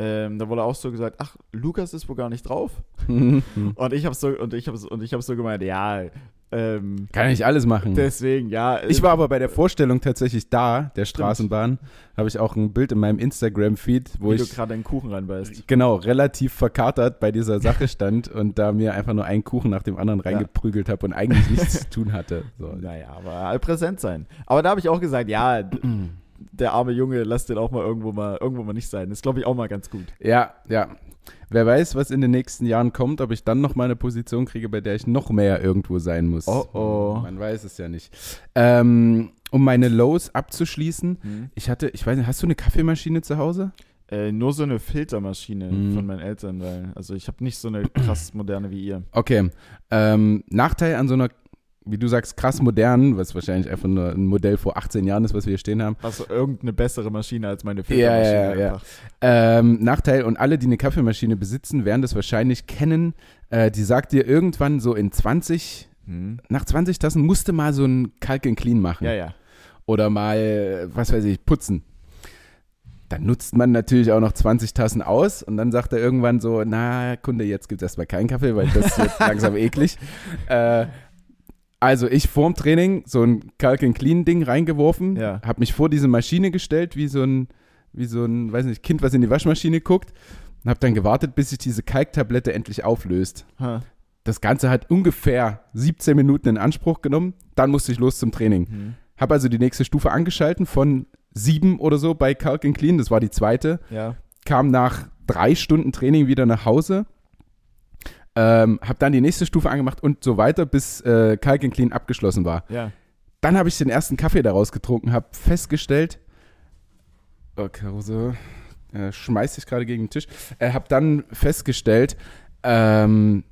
Ähm, da wurde auch so gesagt, ach, Lukas ist wohl gar nicht drauf. Kann Und ich habe so und ich habe und ich habe so gemeint, ja, ähm, ja nicht alles machen. deswegen ja. Ich war aber bei der Vorstellung tatsächlich da, der Straßenbahn. Habe ich auch ein Bild in meinem Instagram-Feed, wo wie du ich gerade einen Kuchen reinbeißt. genau relativ verkatert bei dieser Sache stand und da mir einfach nur einen Kuchen nach dem anderen reingeprügelt habe und eigentlich nichts zu tun hatte. So. Naja, aber präsent sein. Aber da habe ich auch gesagt, ja, der arme Junge, lass den auch mal irgendwo mal irgendwo mal nicht sein. Das glaube ich auch mal ganz gut. Ja, ja. Wer weiß, was in den nächsten Jahren kommt, ob ich dann noch mal eine Position kriege, bei der ich noch mehr irgendwo sein muss. Oh, oh. Man weiß es ja nicht. Ähm, um meine Lows abzuschließen, Hm. ich hatte, ich weiß nicht, hast du eine Kaffeemaschine zu Hause? Äh, nur so eine Filtermaschine Mhm. von meinen Eltern, weil also ich habe nicht so eine krass moderne wie ihr. Okay. Ähm, Nachteil an so einer, wie du sagst, krass modernen, was wahrscheinlich einfach nur ein Modell vor 18 Jahren ist, was wir hier stehen haben. Also irgendeine bessere Maschine als meine Ja, Filtermaschine ja, ja. einfach. Ähm, Nachteil, und alle, die eine Kaffeemaschine besitzen, werden das wahrscheinlich kennen. Äh, die sagt dir irgendwann so in 20, Hm. nach 20 Tassen musst du mal so ein Kalk and Clean machen. Ja, ja. Oder mal, was weiß ich, putzen. Dann nutzt man natürlich auch noch 20 Tassen aus und dann sagt er irgendwann so, na Kunde, jetzt gibt es erstmal keinen Kaffee, weil das wird langsam eklig. Äh, also ich vorm Training so ein Kalk and Clean Ding reingeworfen, Ja. habe mich vor diese Maschine gestellt, wie so ein, wie so ein, weiß nicht, Kind, was in die Waschmaschine guckt und habe dann gewartet, bis sich diese Kalktablette endlich auflöst. Ha. Das Ganze hat ungefähr 17 Minuten in Anspruch genommen, dann musste ich los zum Training. Hm. Habe also die nächste Stufe angeschalten von sieben oder so bei Kalk and Clean, das war die zweite. Ja. Kam nach drei Stunden Training wieder nach Hause. Ähm, habe dann die nächste Stufe angemacht und so weiter, bis äh, Kalk and Clean abgeschlossen war. Ja. Dann habe ich den ersten Kaffee daraus getrunken, habe festgestellt, oh, Caruso, äh, schmeißt sich gerade gegen den Tisch, äh, habe dann festgestellt, ähm,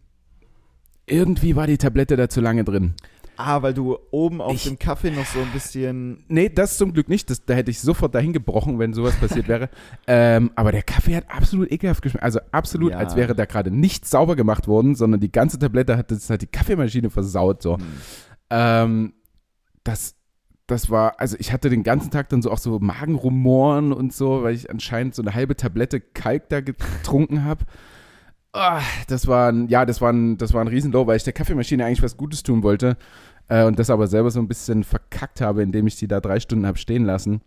irgendwie war die Tablette da zu lange drin. Ah, weil du oben auf Ich- dem Kaffee noch so ein bisschen. Nee, das zum Glück nicht. Das, da hätte ich sofort dahin gebrochen, wenn sowas passiert wäre. Ähm, aber der Kaffee hat absolut ekelhaft geschmeckt. Also absolut, Ja. als wäre da gerade nichts sauber gemacht worden, sondern die ganze Tablette hat, das hat die Kaffeemaschine versaut. So. Hm. Ähm, das, das war, also ich hatte den ganzen Tag dann so auch so Magenrumoren und so, weil ich anscheinend so eine halbe Tablette Kalk da getrunken habe. Ah, das war ein, ja, das war ein, das war ein Riesenlow, weil ich der Kaffeemaschine eigentlich was Gutes tun wollte äh, und das aber selber so ein bisschen verkackt habe, indem ich die da drei Stunden habe stehen lassen.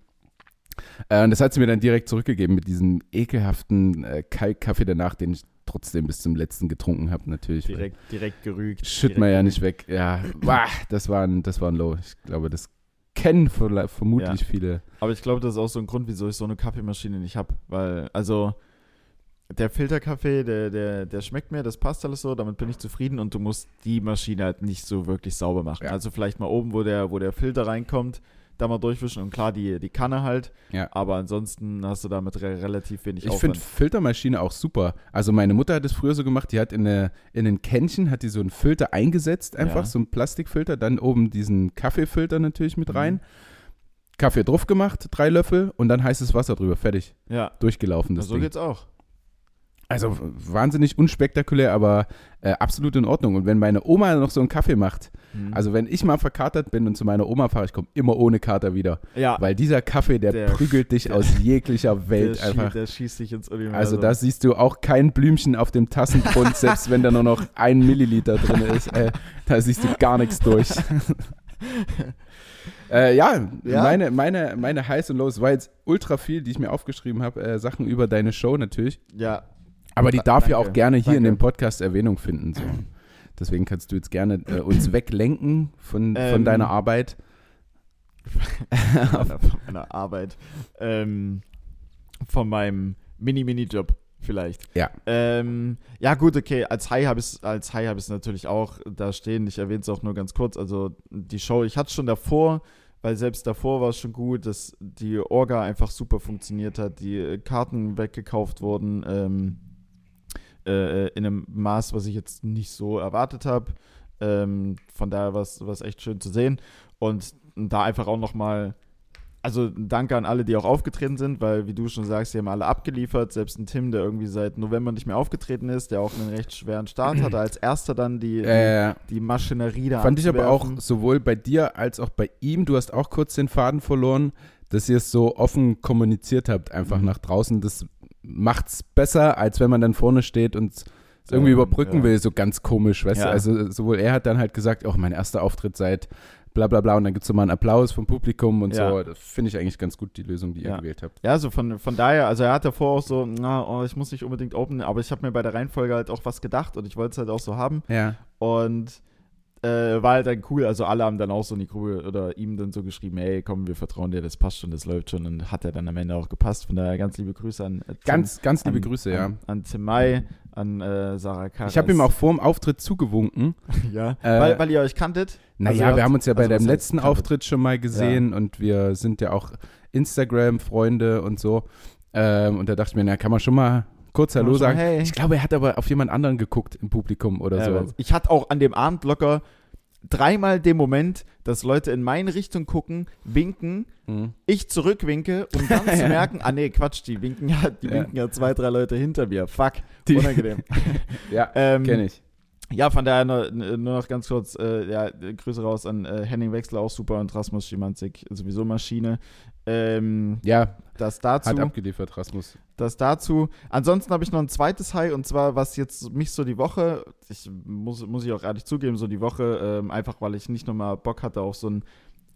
Äh, und das hat sie mir dann direkt zurückgegeben mit diesem ekelhaften äh, Kalkkaffee danach, den ich trotzdem bis zum letzten getrunken habe, natürlich. Direkt, direkt gerügt. Schütt man ja nicht weg. Ja, Wah, das war ein, das war ein Low. Ich glaube, das kennen vermutlich Ja. viele. Aber ich glaube, das ist auch so ein Grund, wieso ich so eine Kaffeemaschine nicht habe. Weil, also, der Filterkaffee, der, der, der schmeckt mir, das passt alles so, damit bin ich zufrieden und du musst die Maschine halt nicht so wirklich sauber machen. Ja. Also vielleicht mal oben, wo der, wo der Filter reinkommt, da mal durchwischen und klar, die, die Kanne halt. Ja. Aber ansonsten hast du damit re relativ wenig Ich finde. Filtermaschine auch super. Also meine Mutter hat es früher so gemacht, die hat in, eine, in ein Kännchen, hat die so einen Filter eingesetzt, einfach Ja. so einen Plastikfilter, dann oben diesen Kaffeefilter natürlich mit Mhm. rein. Kaffee drauf gemacht, drei Löffel und dann heißes Wasser drüber, fertig, Ja, durchgelaufen das so Ding. geht's auch. Also wahnsinnig unspektakulär, aber äh, absolut in Ordnung. Und wenn meine Oma noch so einen Kaffee macht, Mhm. also wenn ich mal verkatert bin und zu meiner Oma fahre, ich komme immer ohne Kater wieder. ja, Weil dieser Kaffee, der, Der- prügelt dich der- aus jeglicher Welt der, einfach. Schießt, der schießt dich ins Universum. Also da siehst du auch kein Blümchen auf dem Tassengrund, selbst wenn da nur noch ein Milliliter drin ist. Äh, da siehst du gar nichts durch. äh, ja, Ja. Meine, meine, meine Highs und Lows war jetzt ultra viel, die ich mir aufgeschrieben habe. Äh, Sachen über deine Show natürlich. Ja, Aber die Da- darf ja danke, auch gerne hier in danke. dem Podcast Erwähnung finden. So. Deswegen kannst du jetzt gerne äh, uns weglenken von, von Ähm, deiner Arbeit. meiner, von meiner Arbeit. Ähm, von meinem Mini-Mini-Job vielleicht. Ja. Ähm, ja, gut, okay. Als High habe ich es als High habe ich es natürlich auch da stehen. Ich erwähne es auch nur ganz kurz. Also die Show, ich hatte es schon davor, weil selbst davor war es schon gut, dass die Orga einfach super funktioniert hat, die Karten weggekauft wurden ähm, äh, in einem Maß, was ich jetzt nicht so erwartet habe. Ähm, von daher war es echt schön zu sehen. Und da einfach auch nochmal, also danke an alle, die auch aufgetreten sind, weil, wie du schon sagst, die haben alle abgeliefert. Selbst ein Tim, der irgendwie seit November nicht mehr aufgetreten ist, der auch einen recht schweren Start hatte, als erster dann die, Äh, die, Maschinerie da Fand ich aber auch sowohl bei dir als auch bei ihm, du hast auch kurz den Faden verloren, dass ihr es so offen kommuniziert habt, einfach Mhm. nach draußen. Das macht's besser, als wenn man dann vorne steht und es irgendwie Ähm, überbrücken ja. will, so ganz komisch, weißt Ja. du? Also sowohl er hat dann halt gesagt, auch mein erster Auftritt seit bla bla bla und dann gibt es so mal einen Applaus vom Publikum und Ja. so. Das finde ich eigentlich ganz gut, die Lösung, die ihr gewählt habt. Ja, so von, von daher, also er hat davor auch so, na, oh, ich muss nicht unbedingt openen, aber ich habe mir bei der Reihenfolge halt auch was gedacht und ich wollte es halt auch so haben. Ja. Und äh, war halt dann cool. Also alle haben dann auch so in die Gruppe oder ihm dann so geschrieben, hey, komm, wir vertrauen dir, das passt schon, das läuft schon. Und hat er dann am Ende auch gepasst. Von daher ganz liebe Grüße an äh, Tim, Ganz, ganz liebe an, Grüße, ja. An, an Tim Mai, an äh, Sarah Karas. Ich habe ihm auch vor dem Auftritt zugewunken. ja, äh, weil, weil ihr euch kanntet. Naja, Also wir haben uns ja bei also deinem letzten kanntet? Auftritt schon mal gesehen und wir sind ja auch Instagram-Freunde und so. Ähm, und da dachte ich mir, na, kann man schon mal kurz Hallo sagen. hey. Ich glaube, er hat aber auf jemand anderen geguckt im Publikum oder Ja, so. Ich hatte auch an dem Abend locker dreimal den Moment, dass Leute in meine Richtung gucken, winken, Mhm. ich zurückwinke, um dann zu merken, ah nee, Quatsch, die winken ja, die Ja. winken ja zwei, drei Leute hinter mir. Fuck, Die- unangenehm. Ja, ähm, kenne ich. Ja, von daher nur, nur noch ganz kurz, äh, ja, Grüße raus an äh, Henning Wechsler, auch super, und Rasmus Schimanzik, sowieso Maschine. Ähm, Ja, das dazu. hat abgeliefert, Rasmus. Das dazu. Ansonsten habe ich noch ein zweites High und zwar, was jetzt mich so die Woche, ich muss, muss ich auch ehrlich zugeben, so die Woche, ähm, einfach weil ich nicht nochmal Bock hatte auf so ein,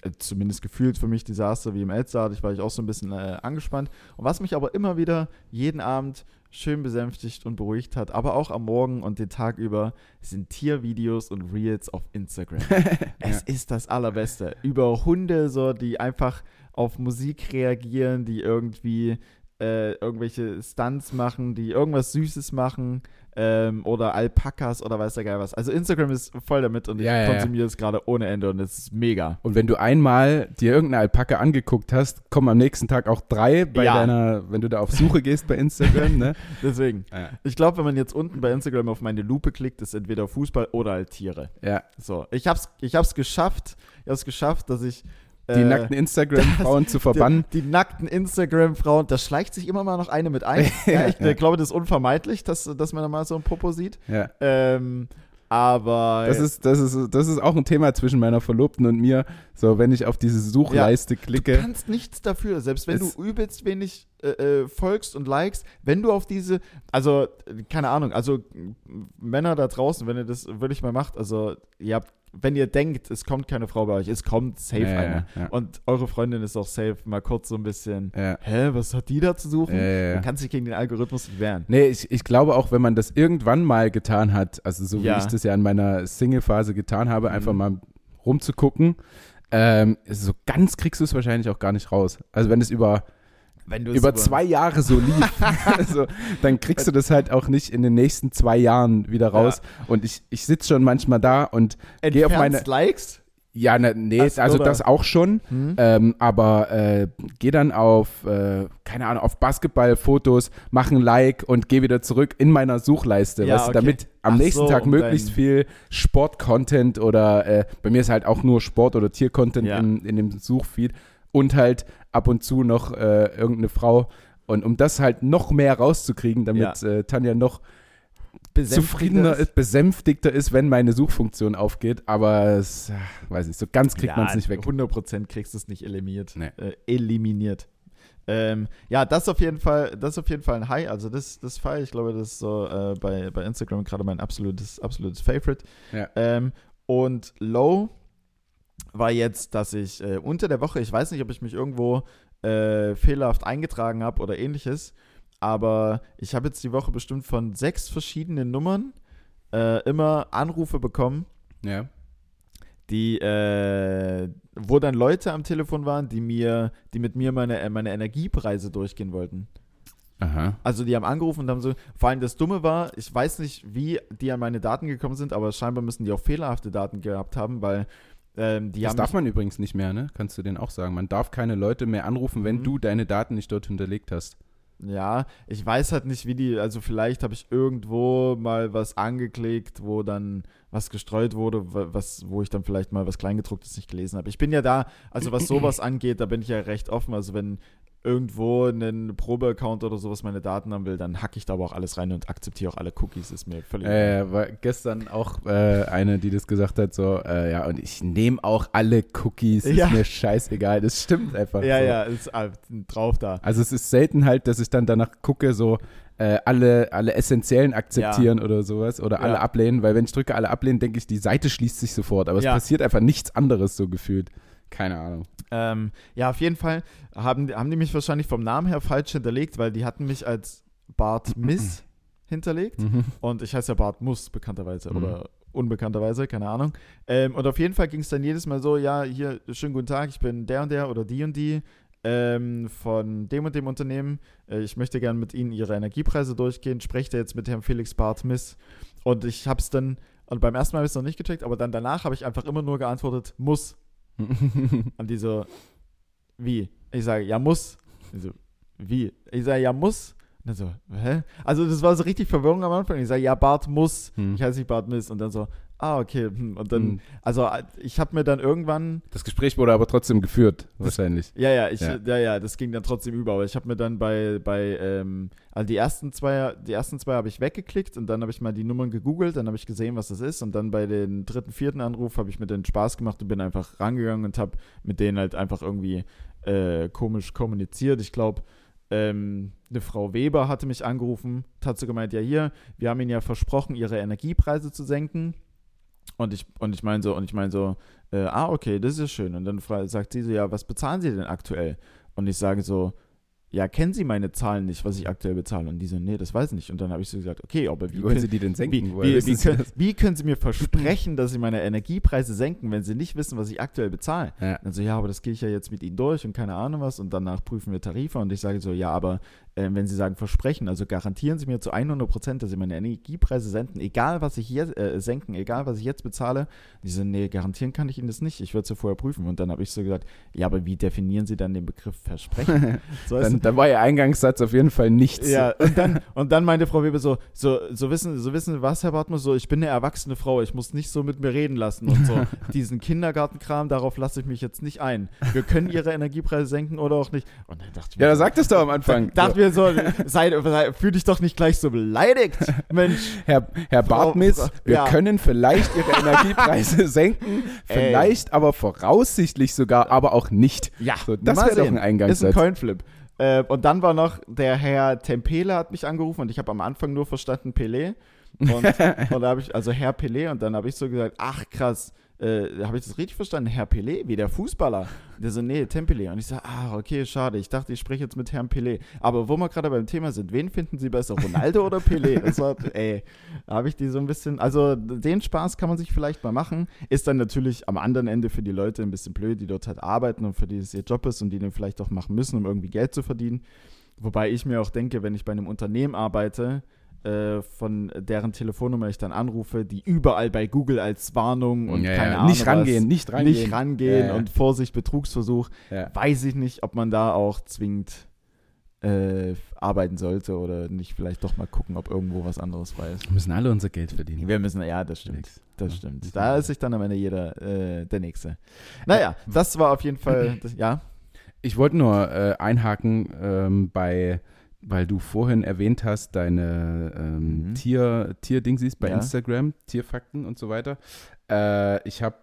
äh, zumindest gefühlt für mich Desaster wie im Elster, ich war ich auch so ein bisschen äh, angespannt. Und was mich aber immer wieder jeden Abend schön besänftigt und beruhigt hat, aber auch am Morgen und den Tag über, sind Tiervideos und Reels auf Instagram. Es ist das Allerbeste. Über Hunde, so, die einfach auf Musik reagieren, die irgendwie äh, irgendwelche Stunts machen, die irgendwas Süßes machen ähm, oder Alpakas oder weiß der Geil was. Also Instagram ist voll damit und ich Ja, ja, ja. konsumiere es gerade ohne Ende und es ist mega. Und wenn du einmal dir irgendeine Alpaka angeguckt hast, kommen am nächsten Tag auch drei bei deiner, wenn du da auf Suche gehst bei Instagram, ne? Deswegen. Ich glaube, wenn man jetzt unten bei Instagram auf meine Lupe klickt, ist entweder Fußball oder halt Tiere. ja. So, ich hab's, ich hab's geschafft, ich hab's geschafft, dass ich Die äh, nackten Instagram-Frauen zu verbannen. Die, die nackten Instagram-Frauen, da schleicht sich immer mal noch eine mit ein. ja, ich Ja. glaube, das ist unvermeidlich, dass, dass man da mal so ein Popo sieht. Ja. Ähm, aber Das ist, das, ist, das ist auch ein Thema zwischen meiner Verlobten und mir. So, wenn ich auf diese Suchleiste du klicke. kannst nichts dafür, selbst wenn du übelst wenig äh, äh, folgst und likest, wenn du auf diese, also keine Ahnung, also Männer da draußen, wenn ihr das wirklich mal macht, also ihr habt, wenn ihr denkt, es kommt keine Frau bei euch, es kommt safe Ja, ja, eine. ja. Und eure Freundin ist auch safe, mal kurz so ein bisschen, Ja. hä, was hat die da zu suchen? Ja, ja, ja. Man kann sich gegen den Algorithmus nicht wehren. Nee, ich, ich glaube auch, wenn man das irgendwann mal getan hat, also so wie Ja. ich das ja in meiner Single-Phase getan habe, einfach Mhm. mal rumzugucken, ähm, so ganz kriegst du es wahrscheinlich auch gar nicht raus. Also wenn es über, über zwei Jahre so lief, also, dann kriegst du das halt auch nicht in den nächsten zwei Jahren wieder raus. Und ich, ich sitze schon manchmal da und geh auf meine- likes? ja, ne, nee, so, also oder? das auch schon. Hm? Ähm, aber äh, geh dann auf, äh, keine Ahnung, auf Basketballfotos, mach ein Like und geh wieder zurück in meiner Suchleiste, Ja, weißt du, okay. damit am Ach nächsten so, Tag möglichst viel Sport-Content oder äh, bei mir ist halt auch nur Sport- oder Tier-Content Ja. in, in dem Suchfeed und halt ab und zu noch äh, irgendeine Frau. Und um das halt noch mehr rauszukriegen, damit äh, Tanja noch zufriedener ist, besänftigter ist, wenn meine Suchfunktion aufgeht. Aber es, weiß ich, so ganz kriegt man es nicht weg. 100% kriegst du es nicht eliminiert. Nee. Äh, eliminiert. Ähm, ja, das ist auf jeden Fall, das ist auf jeden Fall ein High. Also das, das Fall, ich glaube, das ist so äh, bei, bei Instagram gerade mein absolutes, absolutes Favorite. Ja. Ähm, und Low war jetzt, dass ich äh, unter der Woche, ich weiß nicht, ob ich mich irgendwo äh, fehlerhaft eingetragen habe oder ähnliches, aber ich habe jetzt die Woche bestimmt von sechs verschiedenen Nummern äh, immer Anrufe bekommen, Ja. die, äh, wo dann Leute am Telefon waren, die mir, die mit mir meine, meine Energiepreise durchgehen wollten. Aha. Also die haben angerufen und haben so, vor allem das Dumme war, ich weiß nicht, wie die an meine Daten gekommen sind, aber scheinbar müssen die auch fehlerhafte Daten gehabt haben, weil ähm, Das darf man übrigens nicht mehr, ne? Kannst du denen auch sagen. Man darf keine Leute mehr anrufen, wenn Mhm. du deine Daten nicht dort hinterlegt hast. Ja, ich weiß halt nicht, wie die, also vielleicht habe ich irgendwo mal was angeklickt, wo dann was gestreut wurde, wa- was, wo ich dann vielleicht mal was Kleingedrucktes nicht gelesen habe. Ich bin ja da, also was sowas angeht, da bin ich ja recht offen. Also wenn irgendwo einen Probe-Account oder sowas meine Daten haben will, dann hacke ich da aber auch alles rein und akzeptiere auch alle Cookies, ist mir völlig Äh, war gestern auch äh, eine, die das gesagt hat, so, äh, ja, und ich nehme auch alle Cookies, ist Ja. mir scheißegal. Das stimmt einfach. Ja, so. ja, ist äh, drauf da. Also es ist selten halt, dass ich dann danach gucke, so äh, alle, alle essentiellen akzeptieren oder sowas oder alle Ja. ablehnen, weil wenn ich drücke alle ablehnen, denke ich, die Seite schließt sich sofort, aber es Ja. passiert einfach nichts anderes so gefühlt. Keine Ahnung. Ähm, ja, auf jeden Fall haben, haben die mich wahrscheinlich vom Namen her falsch hinterlegt, weil die hatten mich als Bart Miss hinterlegt. Mhm. Und ich heiße ja Bart Muss, bekannterweise. Mhm. Oder unbekannterweise, keine Ahnung. Ähm, und auf jeden Fall ging es dann jedes Mal so, ja, hier, schönen guten Tag, ich bin der und der oder die und die ähm, von dem und dem Unternehmen. Äh, ich möchte gerne mit Ihnen Ihre Energiepreise durchgehen. Sprecht ihr jetzt mit Herrn Felix Bart Miss. Und ich habe es dann, und beim ersten Mal habe ich es noch nicht gecheckt, aber dann danach habe ich einfach immer nur geantwortet, muss. Und die so, wie? Ich sage, ja, muss. Die so, wie? Ich sage, ja, muss. Und dann so, hä? Also das war so richtig Verwirrung am Anfang. Ich sage, ja, Bart muss. Hm. Ich heiße nicht Bart Miss. Und dann so, ah, okay. hm. Und dann, Hm. also ich habe mir dann irgendwann, Das Gespräch wurde aber trotzdem geführt, wahrscheinlich. ja, ja, ich, Ja. ja, ja, das ging dann trotzdem über. Aber ich habe mir dann bei, bei, ähm, also die ersten zwei, die ersten zwei habe ich weggeklickt und dann habe ich mal die Nummern gegoogelt, dann habe ich gesehen, was das ist. Und dann bei den dritten, vierten Anruf habe ich mir den Spaß gemacht und bin einfach rangegangen und habe mit denen halt einfach irgendwie äh, komisch kommuniziert. Ich glaube, ähm, eine Frau Weber hatte mich angerufen, hat so gemeint, ja hier, wir haben Ihnen ja versprochen, Ihre Energiepreise zu senken. Und ich, und ich meine so, und ich meine so, äh, ah, okay, das ist ja schön. Und dann sagt sie so, ja, was bezahlen Sie denn aktuell? Und ich sage so, ja, kennen Sie meine Zahlen nicht, was ich aktuell bezahle? Und die so, nee, das weiß ich nicht. Und dann habe ich so gesagt, okay, aber wie, Wie wollen können, sie die denn wie, senken? Wie, wie, sie können, wie können Sie mir versprechen, dass Sie meine Energiepreise senken, wenn Sie nicht wissen, was ich aktuell bezahle? Ja. Dann so, ja, aber das gehe ich ja jetzt mit Ihnen durch und keine Ahnung was und danach prüfen wir Tarife und ich sage so, ja, aber äh, wenn Sie sagen versprechen, also garantieren Sie mir zu 100 Prozent, dass Sie meine Energiepreise senden, egal was ich jetzt, äh, senken, egal was ich jetzt bezahle. Die so, nee, garantieren kann ich Ihnen das nicht, ich würde es ja vorher prüfen. Und dann habe ich so gesagt, ja, aber wie definieren Sie dann den Begriff Versprechen? So, Dann, dann war ihr Eingangssatz auf jeden Fall nichts. ja, und dann, und dann meinte Frau Weber so, so, so wissen, so wissen Sie was, Herr Bartmus, so, ich bin eine erwachsene Frau, ich muss nicht so mit mir reden lassen und so. Diesen Kindergartenkram, darauf lasse ich mich jetzt nicht ein. Wir können Ihre Energiepreise senken oder auch nicht. Und dann dachte ich mir, Ja, da sagt es doch am Anfang. dachte mir so, sei, sei, fühl dich doch nicht gleich so beleidigt, Mensch. Herr, Herr Frau- wir ja. können vielleicht Ihre Energiepreise senken, Ey. vielleicht aber voraussichtlich sogar, aber auch nicht. Ja, So, das wäre doch ein Eingangssatz. Ist ein Coinflip. Äh, und dann war noch der Herr Tempele hat mich angerufen und ich habe am Anfang nur verstanden Pelé. Und, und da habe ich, also Herr Pelé, und dann habe ich so gesagt, ach krass, äh, habe ich das richtig verstanden? Herr Pelé, wie der Fußballer. Der so, nee, Tempele. Und ich so, ah, okay, schade. Ich dachte, ich spreche jetzt mit Herrn Pelé. Aber wo wir gerade beim Thema sind, wen finden Sie besser, Ronaldo oder Pelé? Das war, ey, da habe ich die so ein bisschen, also den Spaß kann man sich vielleicht mal machen. Ist dann natürlich am anderen Ende für die Leute ein bisschen blöd, die dort halt arbeiten und für die es ihr Job ist und die den vielleicht auch machen müssen, um irgendwie Geld zu verdienen. Wobei ich mir auch denke, wenn ich bei einem Unternehmen arbeite, äh, von deren Telefonnummer ich dann anrufe, die überall bei Google als Warnung und Ja, keine ja, Ahnung nicht rangehen, was, nicht rangehen. nicht rangehen Ja, und Vorsicht, Betrugsversuch, weiß ich nicht, ob man da auch zwingend äh, arbeiten sollte oder nicht vielleicht doch mal gucken, ob irgendwo was anderes frei ist. Wir müssen alle unser Geld verdienen. Wir müssen, ja, das stimmt. Das stimmt. Da ist sich dann am Ende jeder äh, der Nächste. Naja, das war auf jeden Fall, das, ja. Ich wollte nur äh, einhaken ähm, bei, weil du vorhin erwähnt hast, deine ähm, Mhm. Tier, Tier-Dingsies bei Ja. Instagram, Tierfakten und so weiter. Äh, ich habe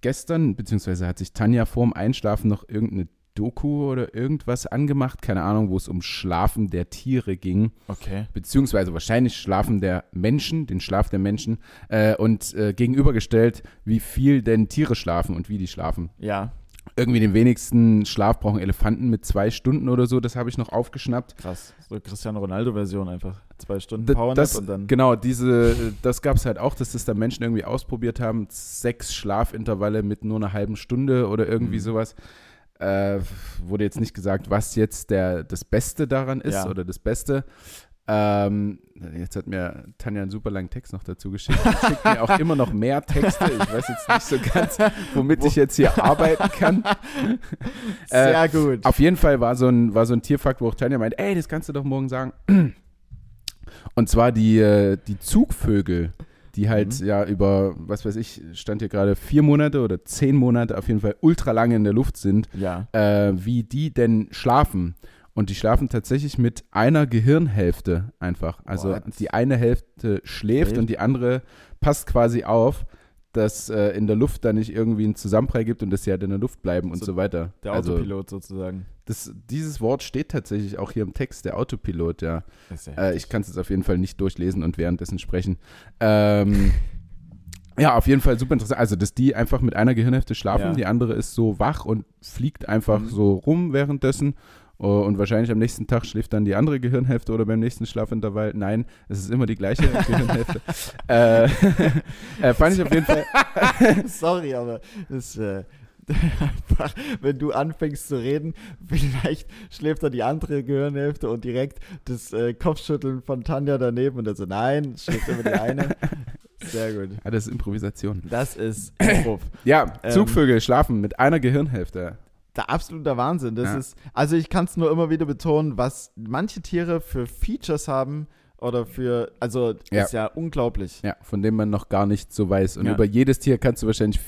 gestern, beziehungsweise hat sich Tanja vorm Einschlafen noch irgendeine Doku oder irgendwas angemacht, keine Ahnung, wo es um Schlafen der Tiere ging, Okay. beziehungsweise wahrscheinlich Schlafen der Menschen, den Schlaf der Menschen, äh, und äh, gegenübergestellt, wie viel denn Tiere schlafen und wie die schlafen Ja, irgendwie den wenigsten Schlaf brauchen Elefanten mit zwei Stunden oder so, das habe ich noch aufgeschnappt. krass. So Cristiano Ronaldo-Version einfach. Zwei Stunden D- Powernap das, und dann. genau, diese, das gab es halt auch, dass das da Menschen irgendwie ausprobiert haben. Sechs Schlafintervalle mit nur einer halben Stunde oder irgendwie Mhm. sowas. Äh, wurde jetzt nicht gesagt, was jetzt der, das Beste daran ist Ja. oder das Beste. Ähm, jetzt hat mir Tanja einen super langen Text noch dazu geschickt. Schickt mir auch immer noch mehr Texte. Ich weiß jetzt nicht so ganz, womit ich jetzt hier arbeiten kann. Äh, Sehr gut. Auf jeden Fall war so ein, war so ein Tierfakt, wo auch Tanja meint, ey, das kannst du doch morgen sagen. Und zwar die, äh, die Zugvögel, die halt Mhm. ja über, was weiß ich, stand hier gerade vier Monate oder zehn Monate auf jeden Fall ultra lange in der Luft sind, Ja. äh, wie die denn schlafen. Und die schlafen tatsächlich mit einer Gehirnhälfte einfach. Also What? die eine Hälfte schläft Schläft? und die andere passt quasi auf, dass äh, in der Luft da nicht irgendwie einen Zusammenprall gibt und dass sie halt in der Luft bleiben und So so weiter. Der also Autopilot sozusagen. das, dieses Wort steht tatsächlich auch hier im Text, der Autopilot, ja. Ja Äh, ich kann es jetzt auf jeden Fall nicht durchlesen und währenddessen sprechen. Ähm, ja, auf jeden Fall super interessant. Also, dass die einfach mit einer Gehirnhälfte schlafen, Ja. die andere ist so wach und fliegt einfach Mhm. so rum währenddessen. Äh, Und wahrscheinlich am nächsten Tag schläft dann die andere Gehirnhälfte oder beim nächsten Schlafintervall. Nein, es ist immer die gleiche Gehirnhälfte. äh, äh, fand ich auf jeden Fall. Sorry, aber das äh, einfach, wenn du anfängst zu reden, vielleicht schläft da die andere Gehirnhälfte und direkt das äh, Kopfschütteln von Tanja daneben und dann so, nein, schläft immer die eine. Sehr gut. Ja, das ist Improvisation. Das ist Prof. Ja, Ähm, Zugvögel schlafen mit einer Gehirnhälfte. Der absolute Wahnsinn. Das Ja. ist, also ich kann es nur immer wieder betonen, was manche Tiere für Features haben oder für, also Ja. ist ja unglaublich. Ja, von dem man noch gar nicht so weiß. Und Ja. über jedes Tier kannst du wahrscheinlich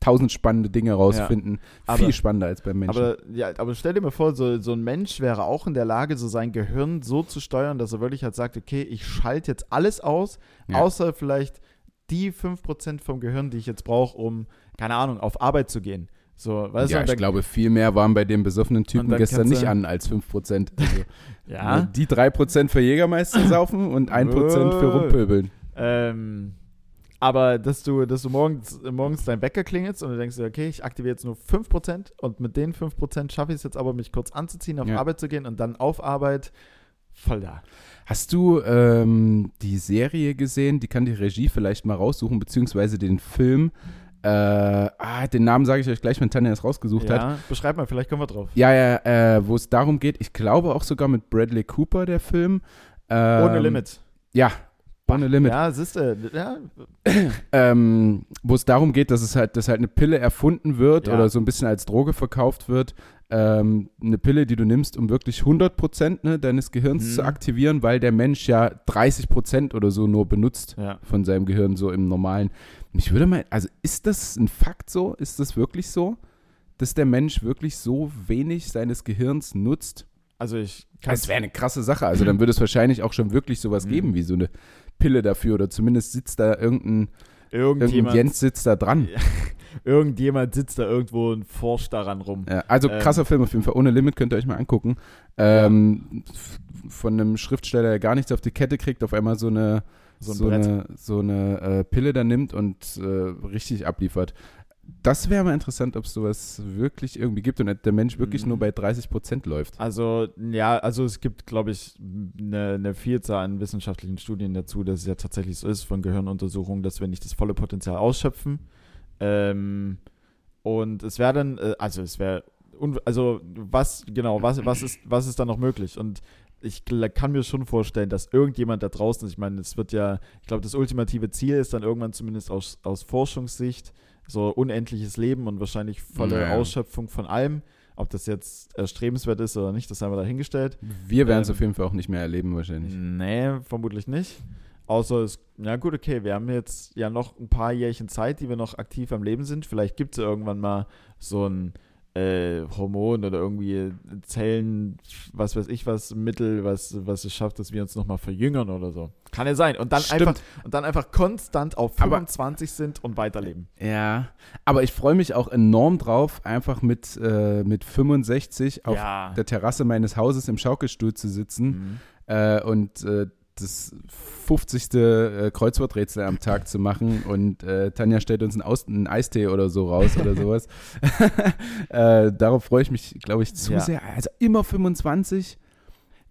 tausend spannende Dinge rausfinden. Aber- Viel spannender als beim Menschen. Aber, ja, aber stell dir mal vor, so, so ein Mensch wäre auch in der Lage, so sein Gehirn so zu steuern, dass er wirklich halt sagt, okay, ich schalte jetzt alles aus, außer vielleicht die 5% vom Gehirn, die ich jetzt brauche, um, keine Ahnung, auf Arbeit zu gehen. So, weißt ja, du, ich glaube, viel mehr waren bei dem besoffenen Typen gestern nicht an als 5%. Also, ja, Die 3% für Jägermeister saufen und 1% für rumpöbeln. ähm, aber dass du, dass du morgens, morgens dein Wecker klingelst und du denkst, okay, ich aktiviere jetzt nur 5% und mit den 5% schaffe ich es jetzt aber, mich kurz anzuziehen, auf Ja. Arbeit zu gehen und dann auf Arbeit voll da. Hast du ähm, die Serie gesehen? Die kann die Regie vielleicht mal raussuchen, beziehungsweise den Film. Äh, ah, den Namen sage ich euch gleich, wenn Tanja es rausgesucht hat. Ja, beschreib mal, vielleicht kommen wir drauf. Ja, ja, äh, wo es darum geht, ich glaube auch sogar mit Bradley Cooper, der Film. Ähm, Ohne Limit. Ja, ohne Limit. Ja, siehst du, ja, ähm, wo es darum geht, dass es halt, dass halt eine Pille erfunden wird Ja. oder so ein bisschen als Droge verkauft wird. Ähm, eine Pille, die du nimmst, um wirklich 100% ne, deines Gehirns Mhm. zu aktivieren, weil der Mensch ja 30% oder so nur benutzt ja. von seinem Gehirn so im Normalen. Mich würde mal, also ist das ein Fakt so? Ist das wirklich so? Dass der Mensch wirklich so wenig seines Gehirns nutzt? Also ich kann Das wäre eine krasse Sache. Also dann würde es wahrscheinlich auch schon wirklich sowas Mhm. geben wie so eine Pille dafür oder zumindest sitzt da irgendein irgendjemand, Jens sitzt da dran. Ja. irgendjemand sitzt da irgendwo und forscht daran rum. Ja, also Ähm. krasser Film auf jeden Fall. Ohne Limit könnt ihr euch mal angucken. Ähm, f- Von einem Schriftsteller, der gar nichts auf die Kette kriegt, auf einmal so eine, So so ein Brett. eine, so eine äh, Pille da nimmt und äh, richtig abliefert. Das wäre mal interessant, ob es sowas wirklich irgendwie gibt und der Mensch wirklich Mhm. nur bei 30 Prozent läuft. Also, ja, also es gibt, glaube ich, eine, eine Vielzahl an wissenschaftlichen Studien dazu, dass es ja tatsächlich so ist von Gehirnuntersuchungen, dass wir nicht das volle Potenzial ausschöpfen. Ähm, und es wäre dann, äh, also es wäre, also was, genau, was, was, ist, was ist dann noch möglich? Und ich kann mir schon vorstellen, dass irgendjemand da draußen, ich meine, es wird ja, ich glaube, das ultimative Ziel ist dann irgendwann zumindest aus, aus Forschungssicht so unendliches Leben und wahrscheinlich volle Naja. Ausschöpfung von allem. Ob das jetzt erstrebenswert ist oder nicht, das haben wir dahingestellt. Wir werden es Ähm, auf jeden Fall auch nicht mehr erleben wahrscheinlich. Nee, vermutlich nicht. Außer es, na gut, okay, wir haben jetzt ja noch ein paar Jährchen Zeit, die wir noch aktiv am Leben sind. Vielleicht gibt es ja irgendwann mal so ein äh, Hormon oder irgendwie Zellen, was weiß ich was, Mittel, was, was es schafft, dass wir uns nochmal verjüngern oder so. Kann ja sein. Und dann, Stimmt. einfach, und dann einfach konstant auf Aber- 25 sind und weiterleben. Ja, aber ich freue mich auch enorm drauf, einfach mit, äh, mit 65 auf ja. der Terrasse meines Hauses im Schaukelstuhl zu sitzen Mhm. äh, und äh, das 50. Äh, Kreuzworträtsel am Tag zu machen und äh, Tanja stellt uns einen, Aus einen Eistee oder so raus oder sowas. äh, darauf freue ich mich, glaube ich, zu Ja. sehr. Also immer 25,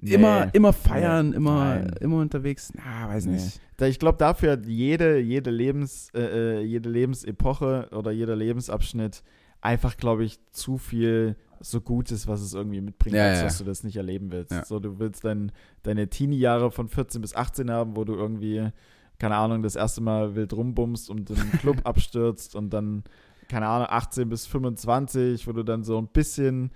Nee. immer, immer feiern, immer, Nein. immer unterwegs. Na, weiß Nee. nicht. Ich glaube, dafür hat jede, jede, Lebens, äh, äh, jede Lebensepoche oder jeder Lebensabschnitt einfach, glaube ich, zu viel so Gutes, was es irgendwie mitbringt, Ja, ja. dass du das nicht erleben willst. Ja. So, du willst dein, deine Teenie-Jahre von 14 bis 18 haben, wo du irgendwie, keine Ahnung, das erste Mal wild rumbummst und den Club abstürzt und dann, keine Ahnung, 18 bis 25, wo du dann so ein bisschen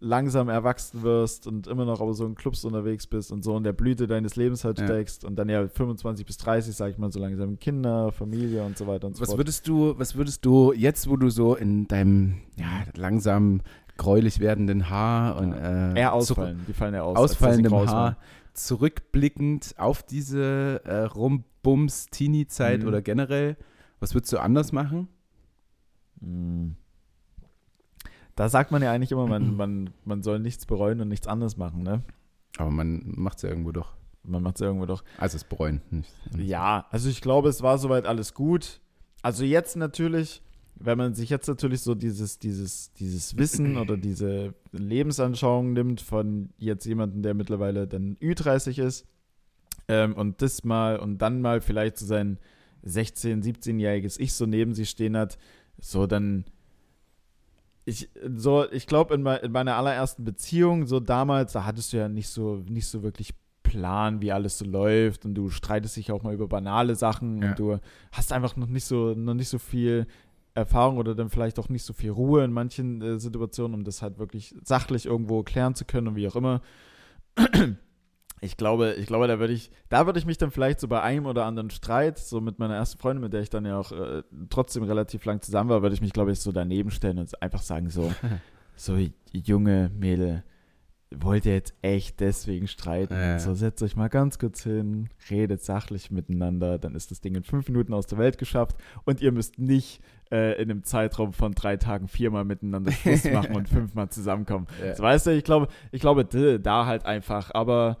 langsam erwachsen wirst und immer noch aber so in Clubs unterwegs bist und so in der Blüte deines Lebens halt steckst und dann ja 25 bis 30, sag ich mal, so langsam Kinder, Familie und so weiter und so Was fort. würdest du, was würdest du jetzt, wo du so in deinem ja, langsam gräulich werdenden Haar und äh, Eher ausfallen, die fallen ja aus. ausfallendem Haar waren. zurückblickend auf diese äh, Rumbums-Teenie-Zeit Mhm. oder generell, was würdest du anders machen? Mm. Da sagt man ja eigentlich immer, man, man, man soll nichts bereuen und nichts anderes machen, ne? Aber man macht es ja irgendwo doch. Man macht es irgendwo doch. Also es bereuen. Nicht. Ja, also ich glaube, es war soweit alles gut. Also jetzt natürlich, wenn man sich jetzt natürlich so dieses, dieses, dieses Wissen oder diese Lebensanschauung nimmt von jetzt jemandem, der mittlerweile dann Ü30 ist ähm, und das mal und dann mal vielleicht so sein 16-, 17-jähriges Ich so neben sich stehen hat, so dann ich, so, ich glaube, in, in meiner allerersten Beziehung, so damals, da hattest du ja nicht so, nicht so wirklich Plan, wie alles so läuft und du streitest dich auch mal über banale Sachen Ja. und du hast einfach noch nicht so, noch nicht so viel Erfahrung oder dann vielleicht auch nicht so viel Ruhe in manchen äh, Situationen, um das halt wirklich sachlich irgendwo klären zu können und wie auch immer. Ich glaube, ich glaube, da würde ich, da würde ich mich dann vielleicht so bei einem oder anderen Streit, so mit meiner ersten Freundin, mit der ich dann ja auch äh, trotzdem relativ lang zusammen war, würde ich mich, glaube ich, so daneben stellen und einfach sagen so, so junge Mädel, wollt ihr jetzt echt deswegen streiten? Ja. So setzt euch mal ganz kurz hin, redet sachlich miteinander, dann ist das Ding in fünf Minuten aus der Welt geschafft und ihr müsst nicht äh, in einem Zeitraum von drei Tagen viermal miteinander Schluss machen und fünfmal zusammenkommen. Ja. So, weißt du, ich glaube, ich glaube, da halt einfach, aber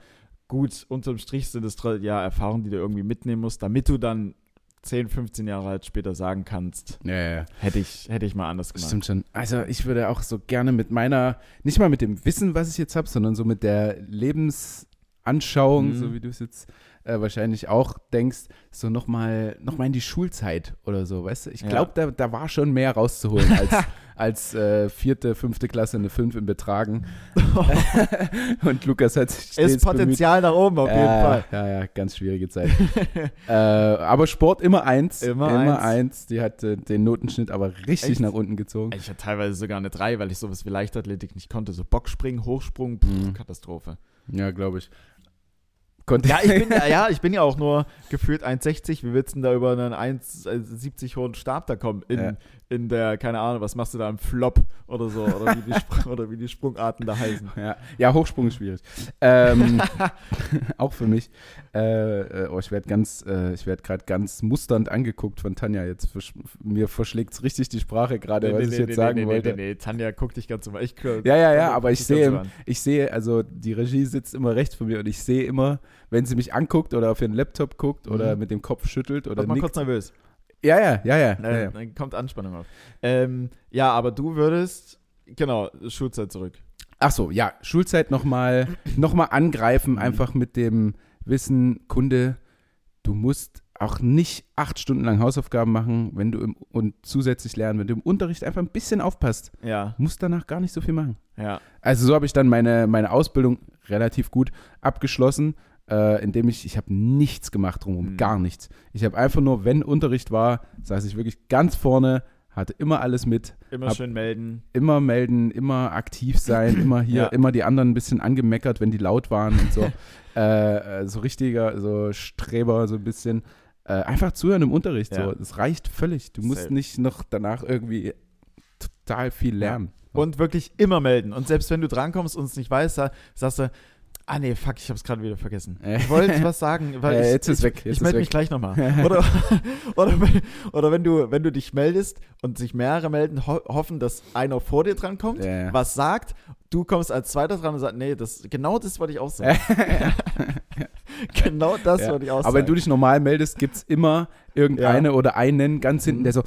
gut, unterm Strich sind es ja Erfahrungen, die du irgendwie mitnehmen musst, damit du dann 10, 15 Jahre halt später sagen kannst, Ja, ja, ja. hätte ich, hätte ich mal anders gemacht. Stimmt schon. Also ich würde auch so gerne mit meiner, nicht mal mit dem Wissen, was ich jetzt habe, sondern so mit der Lebensanschauung, Mhm. so wie du es jetzt äh, wahrscheinlich auch denkst, so nochmal noch mal in die Schulzeit oder so, weißt du? Ich Ja. glaube, da, da war schon mehr rauszuholen als, als äh, vierte, fünfte Klasse eine Fünf im Betragen. Und Lukas hat sich stets Ist Potenzial nach oben auf jeden ja, Fall. Ja, ja, ganz schwierige Zeit. äh, aber Sport immer eins. Immer immer eins. eins. Die hat äh, den Notenschnitt aber richtig Echt? nach unten gezogen. Ich hatte teilweise sogar eine 3, weil ich sowas wie Leichtathletik nicht konnte. So Bockspringen, Hochsprung, pff, Mhm. Katastrophe. Ja, glaube ich. Konnte Ja ich, bin, ja, ja, ich bin ja auch nur gefühlt 1,60. Wie willst du denn da über einen 1,70 hohen Stab da kommen? In, Ja. In der, keine Ahnung, was machst du da im Flop oder so? Oder wie die, oder wie die Sprungarten da heißen. Ja, ja Hochsprung ist schwierig. Ähm, auch für mich. Äh, äh, oh, ich werde ganz, äh, ich werde gerade ganz musternd angeguckt von Tanja. Jetzt versch mir verschlägt es richtig die Sprache gerade, was ich jetzt sagen nee, wollte. Nee, nee, nee, Tanja, guck dich ganz so mal. Ich, Ja, ja, ja, aber ich sehe, ich sehe, also die Regie sitzt immer rechts von mir und ich sehe immer, wenn sie mich anguckt oder auf ihren Laptop guckt oder Mhm. mit dem Kopf schüttelt oder mal nickt. kurz nervös. Ja, ja, ja, ja. ja, Dann, ja. dann kommt Anspannung auf. Ähm, ja, aber du würdest, genau, Schulzeit zurück. Ach so, ja, Schulzeit nochmal noch mal angreifen, Mhm. einfach mit dem Wissen, Kunde, du musst auch nicht acht Stunden lang Hausaufgaben machen, wenn du im, und zusätzlich lernen, wenn du im Unterricht einfach ein bisschen aufpasst, Ja, musst danach gar nicht so viel machen. ja. Also so habe ich dann meine, meine Ausbildung relativ gut abgeschlossen, äh, indem ich, ich habe nichts gemacht drumherum, Mhm. gar nichts. Ich habe einfach nur, wenn Unterricht war, saß ich wirklich ganz vorne, hatte immer alles mit, Immer schön melden. immer melden, immer aktiv sein, immer hier, Ja. immer die anderen ein bisschen angemeckert, wenn die laut waren und so. äh, äh, so richtiger, so Streber, so ein bisschen. Äh, einfach zuhören im Unterricht. Ja. So. Das reicht völlig. Du musst Safe. nicht noch danach irgendwie total viel lernen. Und wirklich immer melden. Und selbst wenn du drankommst und es nicht weißt, sagst du, ah nee, fuck, ich hab's gerade wieder vergessen. Äh. Ich wollte was sagen, weil ich, jetzt ist ich, weg, jetzt ich melde mich gleich nochmal. Oder, oder, wenn- oder wenn du, wenn du dich meldest und sich mehrere melden, ho hoffen, dass einer vor dir drankommt, Ja, ja. was sagt, du kommst als zweiter dran und sagst, nee, das, genau das wollte ich auch sagen. genau das Ja. wollte ich auch Aber wenn du sagen. dich normal meldest, gibt es immer irgendeine oder einen ganz hinten, Mhm. der so,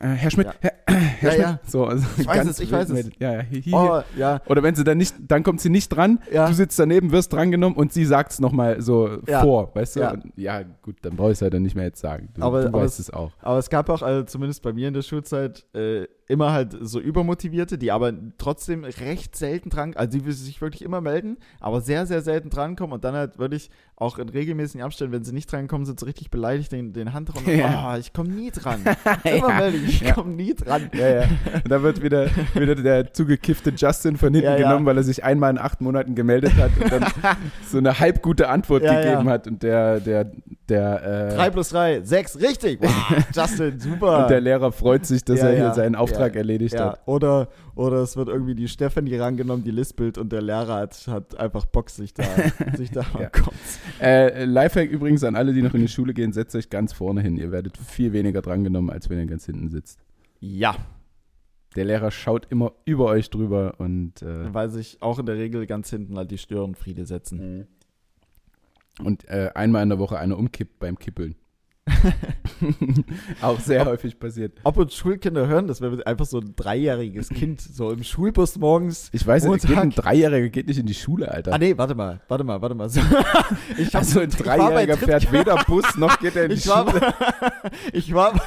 äh, Herr Schmidt, Ja. Herr, Herr Ja, Schmidt. ja. So, also Ich weiß es, ich weiß es. Ja, ja, hi, hi. Oh, ja, Oder wenn sie dann nicht, dann kommt sie nicht dran, Ja. du sitzt daneben, wirst drangenommen und sie sagt es nochmal so Ja. vor, weißt du? Ja. Und ja, gut, dann brauche ich es ja dann nicht mehr jetzt sagen. Du, Aber- du aber weißt es- es auch. Aber es gab auch, also zumindest bei mir in der Schulzeit, äh, immer halt so übermotivierte, die aber trotzdem recht selten dran, also die sich wirklich immer melden, aber sehr, sehr selten drankommen und dann halt wirklich auch in regelmäßigen Abständen, wenn sie nicht drankommen, sind sie richtig beleidigt, den, den Hand runter. Ja. Oh, ich komme nie dran. Immer Ja. melde ich, ich komme nie dran. Ja, ja. Da wird wieder, wieder der zugekiffte Justin von hinten genommen, weil er sich einmal in acht Monaten gemeldet hat und dann so eine halb gute Antwort gegeben hat. Und der, der, der, äh, 3 plus 3, 6, richtig. Wow, Justin, super. und der Lehrer freut sich, dass Ja, er hier ja. seinen Auftrag Ja. erledigt ja, hat. oder, oder es wird irgendwie die Stephanie rangenommen, die lispelt und der Lehrer hat, hat einfach Bock, sich da, sich da Ja. kommt. Äh, Lifehack übrigens an alle, die noch in die Schule gehen, setzt euch ganz vorne hin. Ihr werdet viel weniger drangenommen, als wenn ihr ganz hinten sitzt. Ja, Der Lehrer schaut immer über euch drüber und, äh, weil sich auch in der Regel ganz hinten halt die Störenfriede setzen. Und äh, einmal in der Woche einer umkippt beim Kippeln. Auch sehr häufig passiert. Ob uns Schulkinder hören, das wäre einfach so ein dreijähriges Kind, so im Schulbus morgens. Ich weiß nicht, geht ein. Dreijähriger geht nicht in die Schule, Alter. Ah nee, warte mal, warte mal, warte mal. So, ich hab- also ein war Dreijähriger fährt weder Bus noch geht er in die Ich war, Schule. ich, war,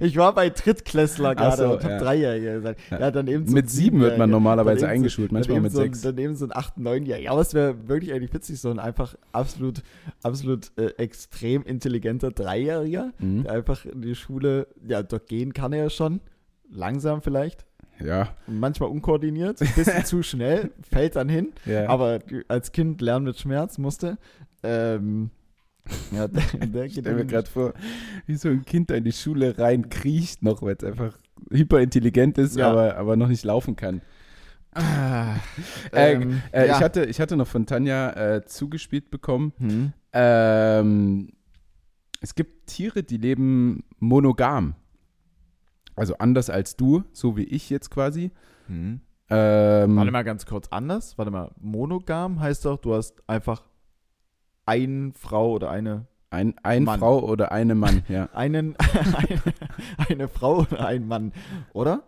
ich war bei Drittklässler Ach gerade so, und hab ja. Dreijährige gesagt. Ja. Dann eben so Mit sieben wird man normalerweise eingeschult, manchmal mit so, sechs. Dann eben so ein acht, neunjähriger. Ja, aber es wäre wirklich eigentlich witzig, so ein einfach absolut, absolut äh, extrem intelligenter Dreijähriger, Mhm. der einfach in die Schule, ja, dort gehen kann er ja schon. Langsam vielleicht. Ja, Manchmal unkoordiniert, ein bisschen zu schnell, fällt dann hin. ja. Aber als Kind lernen mit Schmerz musste. Ähm, ja, der, der geht mir gerade vor, wie so ein Kind da in die Schule rein kriecht noch, weil es einfach hyperintelligent ist, Ja. aber, aber noch nicht laufen kann. Ah, Äh, ähm, Äh, ja. ich, hatte, ich hatte noch von Tanja äh, zugespielt bekommen. Hm. Ähm, es gibt Tiere, die leben monogam. Also anders als du, so wie ich jetzt quasi. Hm. Ähm, Warte mal ganz kurz anders. Warte mal, monogam heißt doch, du hast einfach eine Frau oder eine, ein, ein Mann. Frau oder eine Mann, ja. einen, eine, eine Frau oder ein Mann, oder?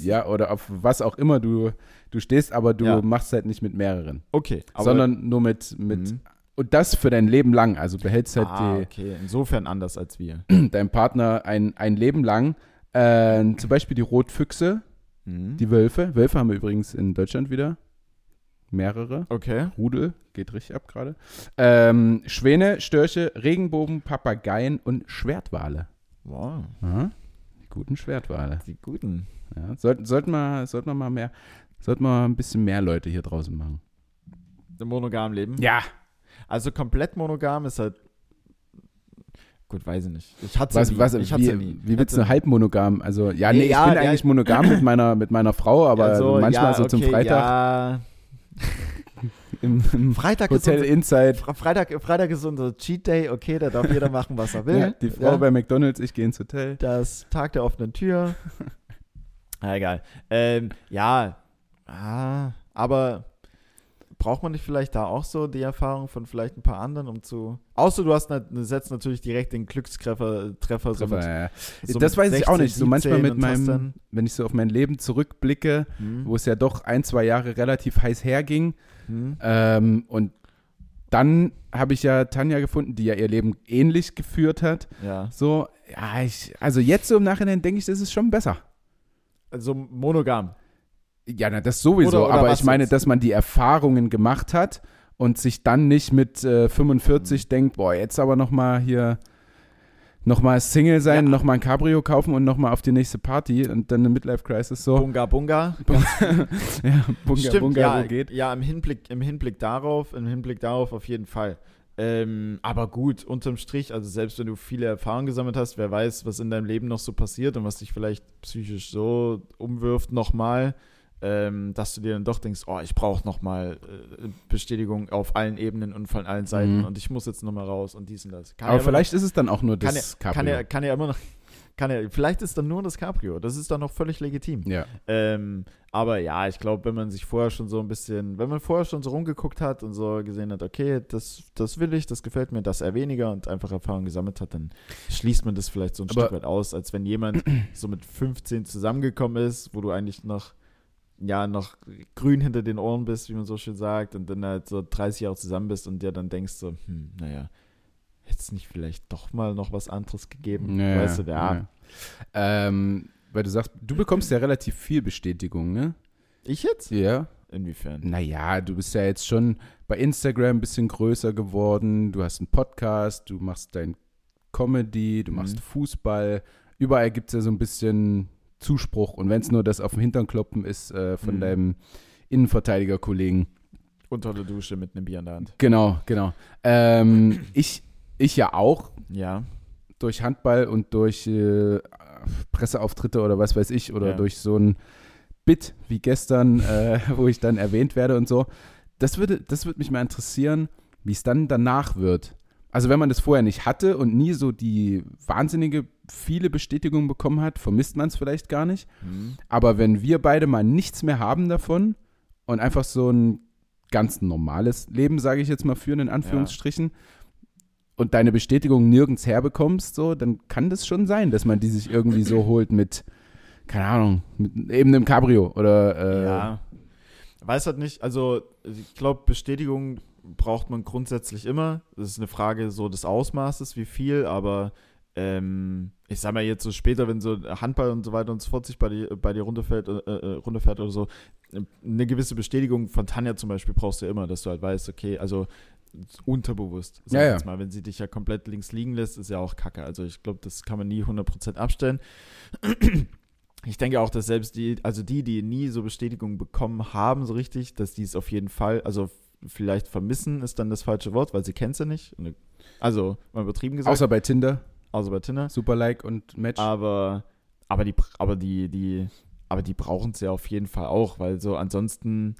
Ja, oder auf was auch immer du, du stehst, aber du Ja. machst halt nicht mit mehreren, Okay, aber, sondern nur mit, mit Mhm. Und das für dein Leben lang. Also behältst halt ah, die, okay, insofern anders als wir. deinem Partner ein, ein Leben lang. Äh, zum Beispiel die Rotfüchse, Hm. die Wölfe. Wölfe haben wir übrigens in Deutschland wieder. Mehrere. Okay. Rudel, geht richtig ab gerade. Ähm, Schwäne, Störche, Regenbogen, Papageien und Schwertwale. Wow, Aha. Die guten Schwertwale. die guten. Ja. Sollten sollten wir, sollten wir mal mehr, sollten wir mal ein bisschen mehr Leute hier draußen machen. Im monogam Leben. Ja. Also komplett monogam ist halt. Gut, weiß ich nicht. Ich hatte Was, nie. was, ich wie, nie. wie willst du halb monogam? Also, ja, Nee, nee, ich ja, bin ja. eigentlich monogam mit meiner, mit meiner Frau, aber Also, manchmal ja, so zum okay, Freitag Ja. im, im Freitag ist, Hotel unser, Inside. Fre- Freitag, Freitag ist unser Cheat Day. Okay, da darf jeder machen, was er will. Ja, die Frau Ja. bei McDonalds, ich gehe ins Hotel. Das Tag der offenen Tür. ah, egal. Ähm, ja, ah, aber braucht man nicht vielleicht da auch so die Erfahrung von vielleicht ein paar anderen, um zu. Außer du hast ne, setzt natürlich direkt den Glückstreffer Treffer so mit, ja, so das weiß ich auch 16, nicht. So manchmal 17 mit meinem, wenn ich so auf mein Leben zurückblicke, Hm, wo es ja doch ein, zwei Jahre relativ heiß herging. hm, Ähm, und dann habe ich ja Tanja gefunden, die ja ihr Leben ähnlich geführt hat. ja. So, ja, ich, also jetzt so im Nachhinein denke ich, das ist schon besser. Also monogam. Ja, na, das sowieso. Oder- oder aber ich meine, jetzt? dass man die Erfahrungen gemacht hat und sich dann nicht mit äh, 45 Mhm. denkt, boah, jetzt aber noch mal hier noch mal Single sein, Ja. noch mal ein Cabrio kaufen und noch mal auf die nächste Party und dann eine Midlife Crisis so. Bunga Bunga. ja, Bunga Stimmt, Bunga, ja, wo geht. ja im, Hinblick, im Hinblick darauf, im Hinblick darauf auf jeden Fall. Ähm, aber gut, unterm Strich, also selbst wenn du viele Erfahrungen gesammelt hast, wer weiß, was in deinem Leben noch so passiert und was dich vielleicht psychisch so umwirft nochmal, ähm, dass du dir dann doch denkst, oh, ich brauche nochmal äh, Bestätigung auf allen Ebenen und von allen Seiten Mhm. und ich muss jetzt nochmal raus und dies und das. Kann Aber vielleicht ist es dann auch nur kann das noch, kann, Cabrio. er, kann er immer noch, kann er, vielleicht ist dann nur das Cabrio, das ist dann noch völlig legitim. ja. Ähm, aber ja, ich glaube, wenn man sich vorher schon so ein bisschen, wenn man vorher schon so rumgeguckt hat und so gesehen hat, okay, das, das will ich, das gefällt mir, das eher weniger und einfach Erfahrung gesammelt hat, dann schließt man das vielleicht so ein Aber- Stück weit aus, als wenn jemand so mit 15 zusammengekommen ist, wo du eigentlich noch, ja, noch grün hinter den Ohren bist, wie man so schön sagt, und dann halt so 30 Jahre zusammen bist und dir dann denkst so, hm, naja, hätte es nicht vielleicht doch mal noch was anderes gegeben, Ja, weißt du, ja. ja. Ähm, weil du sagst, du bekommst ja relativ viel Bestätigung, ne? Ich jetzt? Ja. Inwiefern? Naja, du bist ja jetzt schon bei Instagram ein bisschen größer geworden. Du hast einen Podcast, du machst dein Comedy, du machst Mhm. Fußball. Überall gibt es ja so ein bisschen Zuspruch. Und wenn es nur das auf dem Hintern kloppen ist äh, von Mhm. deinem Innenverteidigerkollegen. Unter der Dusche mit einem Bier in der Hand. Genau, genau. Ähm, ich, ich ja auch Ja. durch Handball und durch äh, Presseauftritte oder was weiß ich oder Ja. durch so ein Bit wie gestern, äh, wo ich dann erwähnt werde und so. Das würde, das würde mich mal interessieren, wie es dann danach wird. Also wenn man das vorher nicht hatte und nie so die wahnsinnige viele Bestätigungen bekommen hat, vermisst man es vielleicht gar nicht. Hm. Aber wenn wir beide mal nichts mehr haben davon und einfach so ein ganz normales Leben, sage ich jetzt mal, führen in Anführungsstrichen, und deine Bestätigung nirgends herbekommst, so, dann kann das schon sein, dass man die sich irgendwie so holt mit, keine Ahnung, mit eben einem Cabrio oder äh, Ja. Weiß halt nicht, also ich glaube, Bestätigung braucht man grundsätzlich immer. Das ist eine Frage so des Ausmaßes, wie viel, aber ähm, ich sag mal jetzt so später, wenn so Handball und so weiter und so fort sich bei dir, bei dir runterfällt, äh, äh, runterfährt oder so, eine gewisse Bestätigung von Tanja zum Beispiel brauchst du ja immer, dass du halt weißt, okay, also unterbewusst, sag Ja, ich ja. jetzt mal, wenn sie dich ja komplett links liegen lässt, ist ja auch kacke. Also ich glaube, das kann man nie 100% abstellen. Ich denke auch, dass selbst die, also die, die nie so Bestätigung bekommen haben, so richtig, dass die es auf jeden Fall, also vielleicht vermissen ist dann das falsche Wort, weil sie kennt sie nicht. Also, mal übertrieben gesagt, außer bei Tinder, außer bei Tinder. Super Like und Match. Aber, aber die, aber die, die, aber die brauchen es ja auf jeden Fall auch, weil so ansonsten,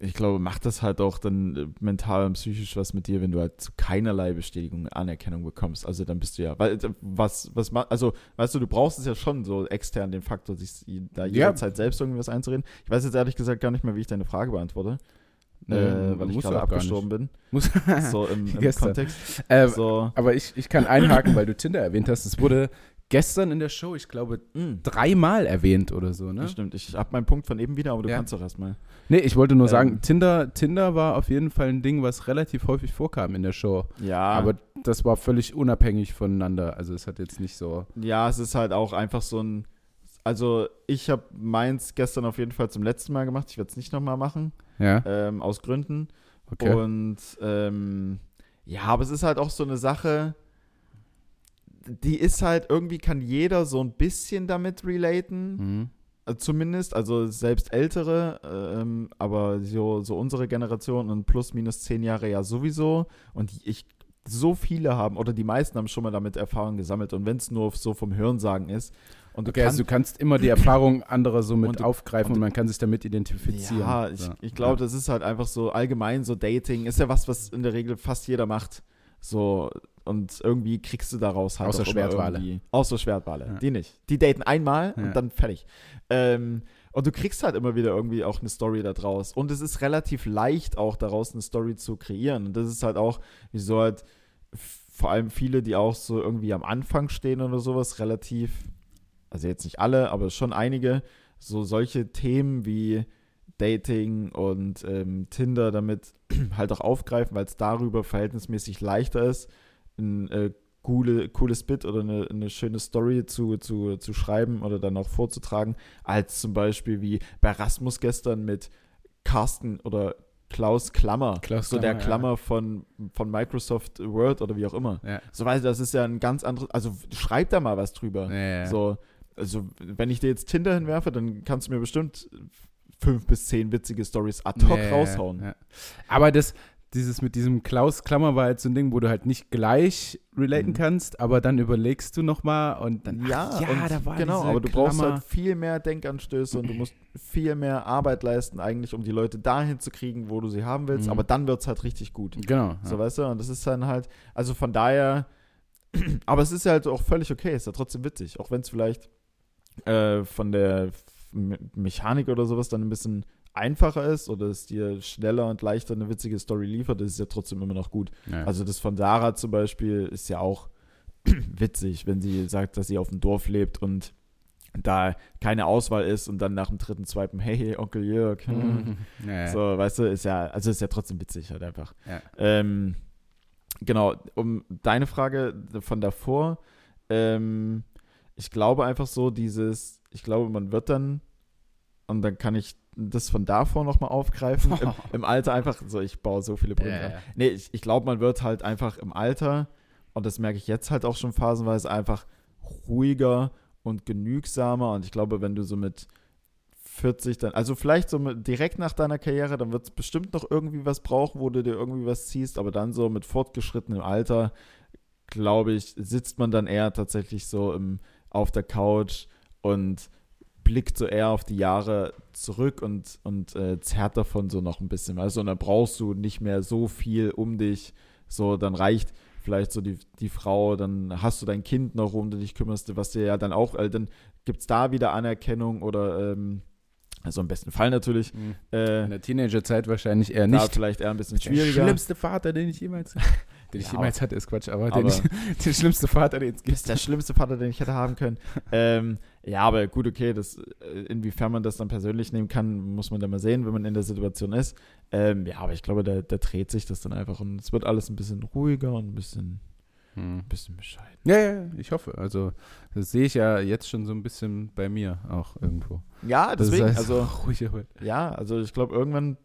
ich glaube, macht das halt auch dann äh, mental und psychisch was mit dir, wenn du halt zu keinerlei Bestätigung, Anerkennung bekommst. Also dann bist du ja, weil äh, was, was, also weißt du, du brauchst es ja schon so extern den Faktor, sich da Ja. jederzeit selbst irgendwas einzureden. Ich weiß jetzt ehrlich gesagt gar nicht mehr, wie ich deine Frage beantworte, Ähm, äh, weil ich gerade abgestorben bin. Muss, So im, im. Kontext. äh, So, Aber ich, ich kann einhaken, weil du Tinder erwähnt hast. Es wurde gestern in der Show, ich glaube, mh, dreimal erwähnt oder so, ne? das stimmt. Ich habe meinen Punkt von eben wieder, aber du Ja. kannst doch erstmal. Nee, ich wollte nur sagen, Ähm. Tinder, Tinder war auf jeden Fall ein Ding, was relativ häufig vorkam in der Show. Ja. Aber das war völlig unabhängig voneinander. Also es hat jetzt nicht so. Ja, es ist halt auch einfach so ein. Also, ich habe meins gestern auf jeden Fall zum letzten Mal gemacht. Ich werde es nicht nochmal machen, Ja, ähm, aus Gründen. okay. Und ähm, ja, aber es ist halt auch so eine Sache, die ist halt, irgendwie kann jeder so ein bisschen damit relaten. Mhm. Äh, Zumindest, also selbst ältere, ähm, aber so, so unsere Generation und plus minus zehn Jahre ja sowieso. Und ich, so viele haben, oder die meisten haben schon mal damit Erfahrung gesammelt. Und wenn es nur so vom Hörensagen ist. Und du Okay, also kannst, du kannst immer die Erfahrung anderer so mit Und du- aufgreifen und und, man kann sich damit identifizieren. ja, ich, ich glaube, das ist halt einfach so allgemein so Dating. Ist ja was, was in der Regel fast jeder macht. So, und irgendwie kriegst du daraus halt Außer Schwertwale. Außer Schwertwale. Ja. Die nicht. Die daten einmal Ja. und dann fertig. Ähm, und du kriegst halt immer wieder irgendwie auch eine Story da draus. Und es ist relativ leicht auch daraus eine Story zu kreieren. Und das ist halt auch, wieso halt vor allem viele, die auch so irgendwie am Anfang stehen oder sowas, relativ, also jetzt nicht alle, aber schon einige, so solche Themen wie Dating und ähm, Tinder damit halt auch aufgreifen, weil es darüber verhältnismäßig leichter ist, ein äh, coole, cooles Bit oder eine, eine schöne Story zu, zu, zu schreiben oder dann auch vorzutragen, als zum Beispiel wie bei Rasmus gestern mit Carsten oder Klaus Klammer. Klaus so der Klammer, ja. Klammer von, von Microsoft Word oder wie auch immer. Ja. So weißt du, das ist ja ein ganz anderes, also schreib da mal was drüber. Ja. So, also wenn ich dir jetzt Tinder hinwerfe, dann kannst du mir bestimmt fünf bis zehn witzige Stories ad hoc ja, raushauen. ja. Aber das, dieses mit diesem Klaus Klammer war halt so ein Ding, wo du halt nicht gleich relaten Mhm. kannst, aber dann überlegst du nochmal und dann. Ja, ach, ja, da war genau, aber du brauchst Klammer. halt viel mehr Denkanstöße und du musst viel mehr Arbeit leisten, eigentlich, um die Leute dahin zu kriegen, wo du sie haben willst. Mhm. Aber dann wird es halt richtig gut. Genau. So, Ja. weißt du? Und das ist dann halt, also von daher, aber es ist ja halt auch völlig okay, ist ja trotzdem witzig, auch wenn es vielleicht äh, von der Me- Mechanik oder sowas dann ein bisschen einfacher ist oder es dir schneller und leichter eine witzige Story liefert, ist es ja trotzdem immer noch gut. Ja. Also das von Sarah zum Beispiel ist ja auch witzig, wenn sie sagt, dass sie auf dem Dorf lebt und da keine Auswahl ist und dann nach dem dritten Swipen, hey, Onkel Jörg, hm. Mhm. Ja. so, weißt du, ist ja, also ist ja trotzdem witzig halt einfach. Ja. Ähm, genau, um deine Frage von davor, ähm, ich glaube einfach so, dieses, ich glaube, man wird dann, und dann kann ich das von davor nochmal aufgreifen, im, im, Alter einfach, so, ich baue so viele Brücken. Ja. Nee, ich, ich glaube, man wird halt einfach im Alter, und das merke ich jetzt halt auch schon phasenweise, einfach ruhiger und genügsamer. Und ich glaube, wenn du so mit 40 dann, also vielleicht so mit, direkt nach deiner Karriere, dann wird es bestimmt noch irgendwie was brauchen, wo du dir irgendwie was ziehst, aber dann so mit fortgeschrittenem Alter, glaube ich, sitzt man dann eher tatsächlich so im, auf der Couch und blickt so eher auf die Jahre zurück und, und äh, zerrt davon so noch ein bisschen. Also, und dann brauchst du nicht mehr so viel um dich. So, dann reicht vielleicht so die, die Frau, dann hast du dein Kind noch, um dich kümmerst, was dir ja dann auch, äh, dann gibt es da wieder Anerkennung oder ähm, also im besten Fall natürlich. Mhm. Äh, In der Teenagerzeit wahrscheinlich eher nicht. Da vielleicht eher ein bisschen schwieriger. Der schlimmste Vater, den ich jemals, den ich jemals hatte, ist Quatsch, aber, aber ich, der schlimmste Vater, den es gibt. Ist der schlimmste Vater, den ich hätte haben können. ähm, ja, aber gut, okay, das, äh, inwiefern man das dann persönlich nehmen kann, muss man dann mal sehen, wenn man in der Situation ist. Ähm, ja, aber ich glaube, da, da dreht sich das dann einfach und es wird alles ein bisschen ruhiger und ein bisschen hm. Ein bisschen bescheiden. Ja, ja, ich hoffe. Also, das sehe ich ja jetzt schon so ein bisschen bei mir auch irgendwo. Ja, deswegen. Das heißt, also, ruhig ja, also ich glaube, irgendwann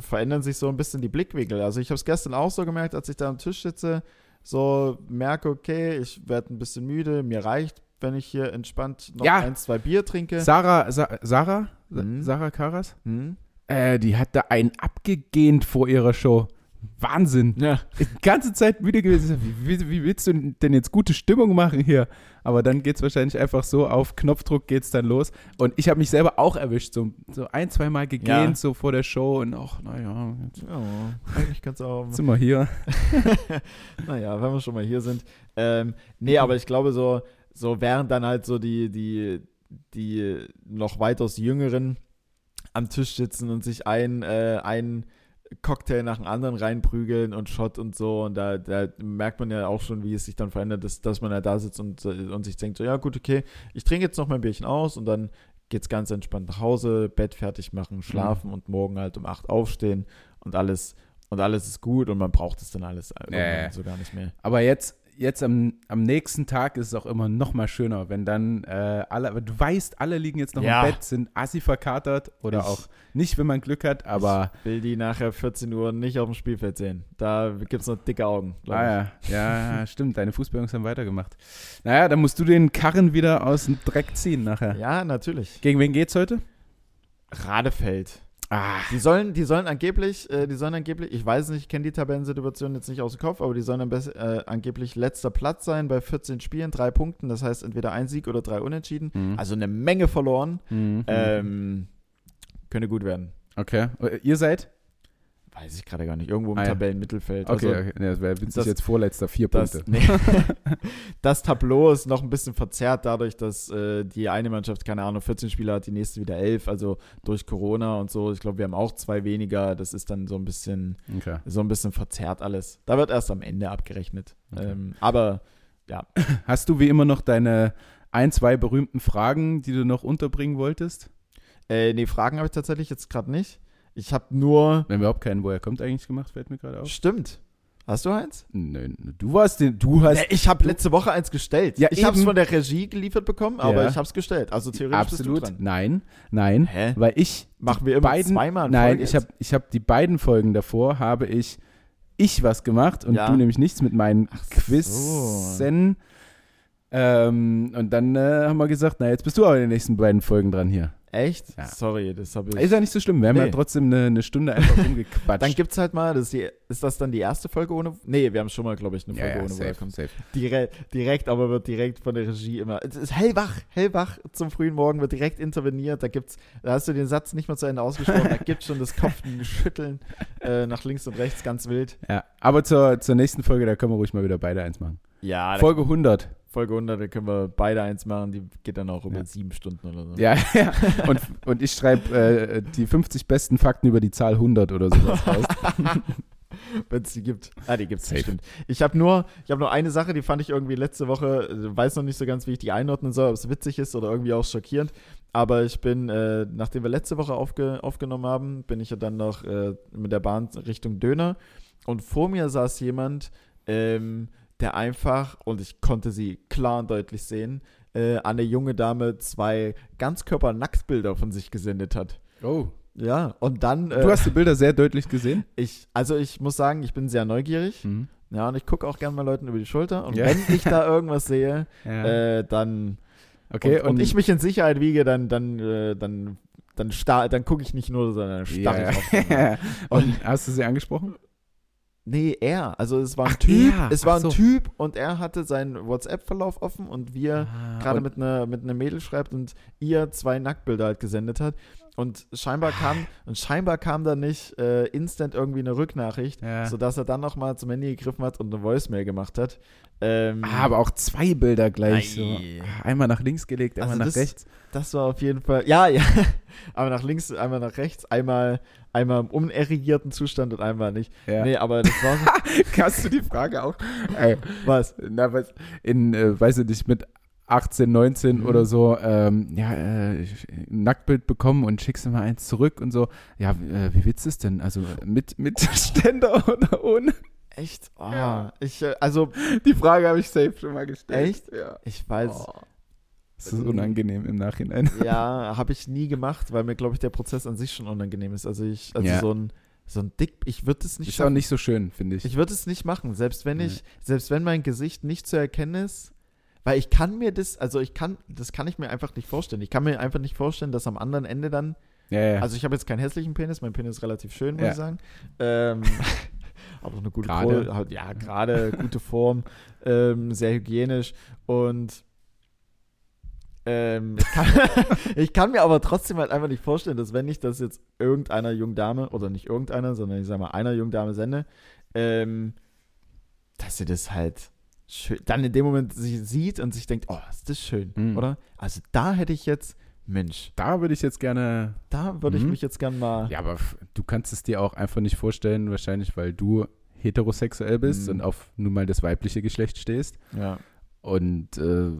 verändern sich so ein bisschen die Blickwinkel. Also, ich habe es gestern auch so gemerkt, als ich da am Tisch sitze, so merke, okay, ich werde ein bisschen müde, mir reicht, wenn ich hier entspannt noch ja. ein, zwei Bier trinke. Sarah, Sa Sarah, hm. Sarah Karas, hm. äh, die hat da einen abgegähnt vor ihrer Show. Wahnsinn. Ja. Die ganze Zeit müde gewesen. Wie, wie, wie, willst du denn jetzt gute Stimmung machen hier? Aber dann geht es wahrscheinlich einfach so, auf Knopfdruck geht es dann los. Und ich habe mich selber auch erwischt, so, so ein, zwei Mal gegähnt, ja. so vor der Show. Und ach, naja. Ja, eigentlich ganz auch. Sind wir hier. naja, wenn wir schon mal hier sind. Ähm, nee, aber ich glaube so, so während dann halt so die, die, die noch weitaus Jüngeren am Tisch sitzen und sich ein, äh, ein Cocktail nach dem anderen reinprügeln und Shot und so. Und da, da, merkt man ja auch schon, wie es sich dann verändert, dass, dass man ja da sitzt und, und sich denkt, so, ja gut, okay, ich trinke jetzt noch mein Bierchen aus und dann geht es ganz entspannt nach Hause, Bett fertig machen, schlafen mhm. und morgen halt um 8 aufstehen und alles und alles ist gut und man braucht es dann alles äh, so gar nicht mehr. Aber jetzt, jetzt am, am nächsten Tag ist es auch immer noch mal schöner, wenn dann äh, alle, du weißt, alle liegen jetzt noch ja. im Bett, sind assi verkatert oder ich, auch nicht, wenn man Glück hat, aber. Ich will die nachher 14 Uhr nicht auf dem Spielfeld sehen. Da gibt es noch dicke Augen. Ah ja, ja, stimmt, deine Fußballjungs haben weitergemacht. Naja, dann musst du den Karren wieder aus dem Dreck ziehen nachher. Ja, natürlich. Gegen wen geht's heute? Radefeld. Ah. Die sollen, die sollen angeblich, äh, die sollen angeblich, ich weiß nicht, ich kenne die Tabellensituation jetzt nicht aus dem Kopf, aber die sollen äh, angeblich letzter Platz sein bei 14 Spielen, drei Punkten, das heißt entweder ein Sieg oder drei Unentschieden. Mhm. Also eine Menge verloren. Mhm. Ähm, könnte gut werden. Okay. Ihr seid? Weiß ich gerade gar nicht. Irgendwo im ah, ja. Tabellenmittelfeld. Okay, also, okay. Ja, das wäre witzig jetzt vorletzter, vier das, Punkte. Nee. das Tableau ist noch ein bisschen verzerrt dadurch, dass äh, die eine Mannschaft, keine Ahnung, 14 Spieler hat, die nächste wieder 11. Also durch Corona und so. Ich glaube, wir haben auch zwei weniger. Das ist dann so ein bisschen, okay. so ein bisschen verzerrt alles. Da wird erst am Ende abgerechnet. Okay. Ähm, aber ja. Hast du wie immer noch deine ein, zwei berühmten Fragen, die du noch unterbringen wolltest? Äh, nee, Fragen habe ich tatsächlich jetzt gerade nicht. Ich habe nur. Wir haben überhaupt keinen, woher kommt eigentlich gemacht, fällt mir gerade auf. Stimmt. Hast du eins? Nein, du warst den, du hast. Ja, ich habe letzte Woche eins gestellt. Ja, ich habe es von der Regie geliefert bekommen, aber ja. ich habe es gestellt. Also theoretisch Absolut. bist du dran. Nein, nein, Hä? weil ich machen wir immer beiden, zweimal. Nein, ich habe ich habe die beiden Folgen davor habe ich ich was gemacht und ja. du nämlich nichts mit meinen Ach Quizzen. So. Ähm, und dann äh, haben wir gesagt, na jetzt bist du aber in den nächsten beiden Folgen dran hier. Echt? Ja. Sorry, das habe ich. Ist ja nicht so schlimm. Wir nee. haben ja trotzdem eine, eine Stunde einfach rumgequatscht. dann gibt es halt mal, das ist, die, ist, das dann die erste Folge ohne. Nee, wir haben schon mal, glaube ich, eine Folge ja, ja, ohne safe, Welcome. Safe. Direkt, direkt, aber wird direkt von der Regie immer. Es ist hellwach, hellwach zum frühen Morgen, wird direkt interveniert. Da gibt's, da hast du den Satz nicht mal zu Ende ausgesprochen, da gibt es schon das Kopfschütteln äh, nach links und rechts, ganz wild. Ja, aber zur, zur nächsten Folge, da können wir ruhig mal wieder beide eins machen. Ja. Folge 100. Folge 100, da können wir beide eins machen, die geht dann auch über ja. sieben Stunden oder so. Ja, ja. Und, und ich schreibe äh, die 50 besten Fakten über die Zahl 100 oder sowas raus. Wenn es die gibt. Ah, die gibt es bestimmt. Ich habe nur, hab nur eine Sache, die fand ich irgendwie letzte Woche, äh, weiß noch nicht so ganz, wie ich die einordnen soll, ob es witzig ist oder irgendwie auch schockierend. Aber ich bin, äh, nachdem wir letzte Woche aufge, aufgenommen haben, bin ich ja dann noch äh, mit der Bahn Richtung Döner. Und vor mir saß jemand, ähm, der einfach, und ich konnte sie klar und deutlich sehen, äh, an eine junge Dame zwei Ganzkörper-Nacktbilder von sich gesendet hat. Oh. Ja, und dann. Äh, Du hast die Bilder sehr deutlich gesehen? ich, also ich muss sagen, ich bin sehr neugierig. Mhm. Ja, und ich gucke auch gerne mal Leuten über die Schulter. Und Ja. wenn ich da irgendwas sehe, Ja. äh, dann. okay, und, und ich mich in Sicherheit wiege, dann, dann, äh, dann, dann, star dann gucke ich nicht nur, sondern starre ja. ich auch. Und hast du sie angesprochen? Nee, er. Also es war ein Ach, Typ. er. Es war Ach ein so. Typ und er hatte seinen WhatsApp-Verlauf offen und wir Ah, gerade mit einer mit einer Mädel schreibt und ihr zwei Nacktbilder halt gesendet hat. Und scheinbar kam, und scheinbar kam da nicht äh, instant irgendwie eine Rücknachricht, Ja. sodass er dann nochmal zum Handy gegriffen hat und eine Voicemail gemacht hat. Ähm, Ah, aber auch zwei Bilder gleich so. Ah, Einmal nach links gelegt, einmal Also nach das- rechts. Das war auf jeden Fall, ja, ja, einmal nach links, einmal nach rechts, einmal, einmal im unerregierten Zustand und einmal nicht. Ja. Nee, aber das war so, Hast du die Frage auch? Ey, was? na, was, in, äh, weiß ich nicht, mit 18, 19 Mhm. oder so, ähm, ja, äh, ein Nacktbild bekommen und schickst du mal eins zurück und so. Ja, äh, wie willst du es denn? Also mit, mit Ständer oder ohne? Echt? Oh, Ja. ich, äh, also, Die Frage habe ich safe schon mal gestellt. Echt? Ja. ich weiß, Oh. Das ist unangenehm im Nachhinein. ja, habe ich nie gemacht, weil mir, glaube ich, der Prozess an sich schon unangenehm ist. Also ich, also Ja. so ein, so ein Dick, ich würde es nicht Ist auch nicht so schön, finde ich. Ich würde es nicht machen, selbst wenn Nee. ich, selbst wenn mein Gesicht nicht zu erkennen ist, weil ich kann mir das, also ich kann, das kann ich mir einfach nicht vorstellen. Ich kann mir einfach nicht vorstellen, dass am anderen Ende dann, ja, ja. also ich habe jetzt keinen hässlichen Penis, mein Penis ist relativ schön, muss Ja. ich sagen. Ähm, aber auch eine gute Gerade. Größe, halt, ja, gerade, gute Form, ähm, sehr hygienisch und ähm, ich, kann, ich kann mir aber trotzdem halt einfach nicht vorstellen, dass wenn ich das jetzt irgendeiner jungen Dame, oder nicht irgendeiner, sondern ich sag mal einer jungen Dame sende, ähm, dass sie das halt schön, dann in dem Moment sich sieht und sich denkt, oh, ist das schön, Mhm. oder? Also da hätte ich jetzt, Mensch, da würde ich jetzt gerne. da würde ich Mhm. mich jetzt gern mal, Ja, aber du kannst es dir auch einfach nicht vorstellen, wahrscheinlich, weil du heterosexuell bist Mhm. und auf nun mal das weibliche Geschlecht stehst. ja. Und äh,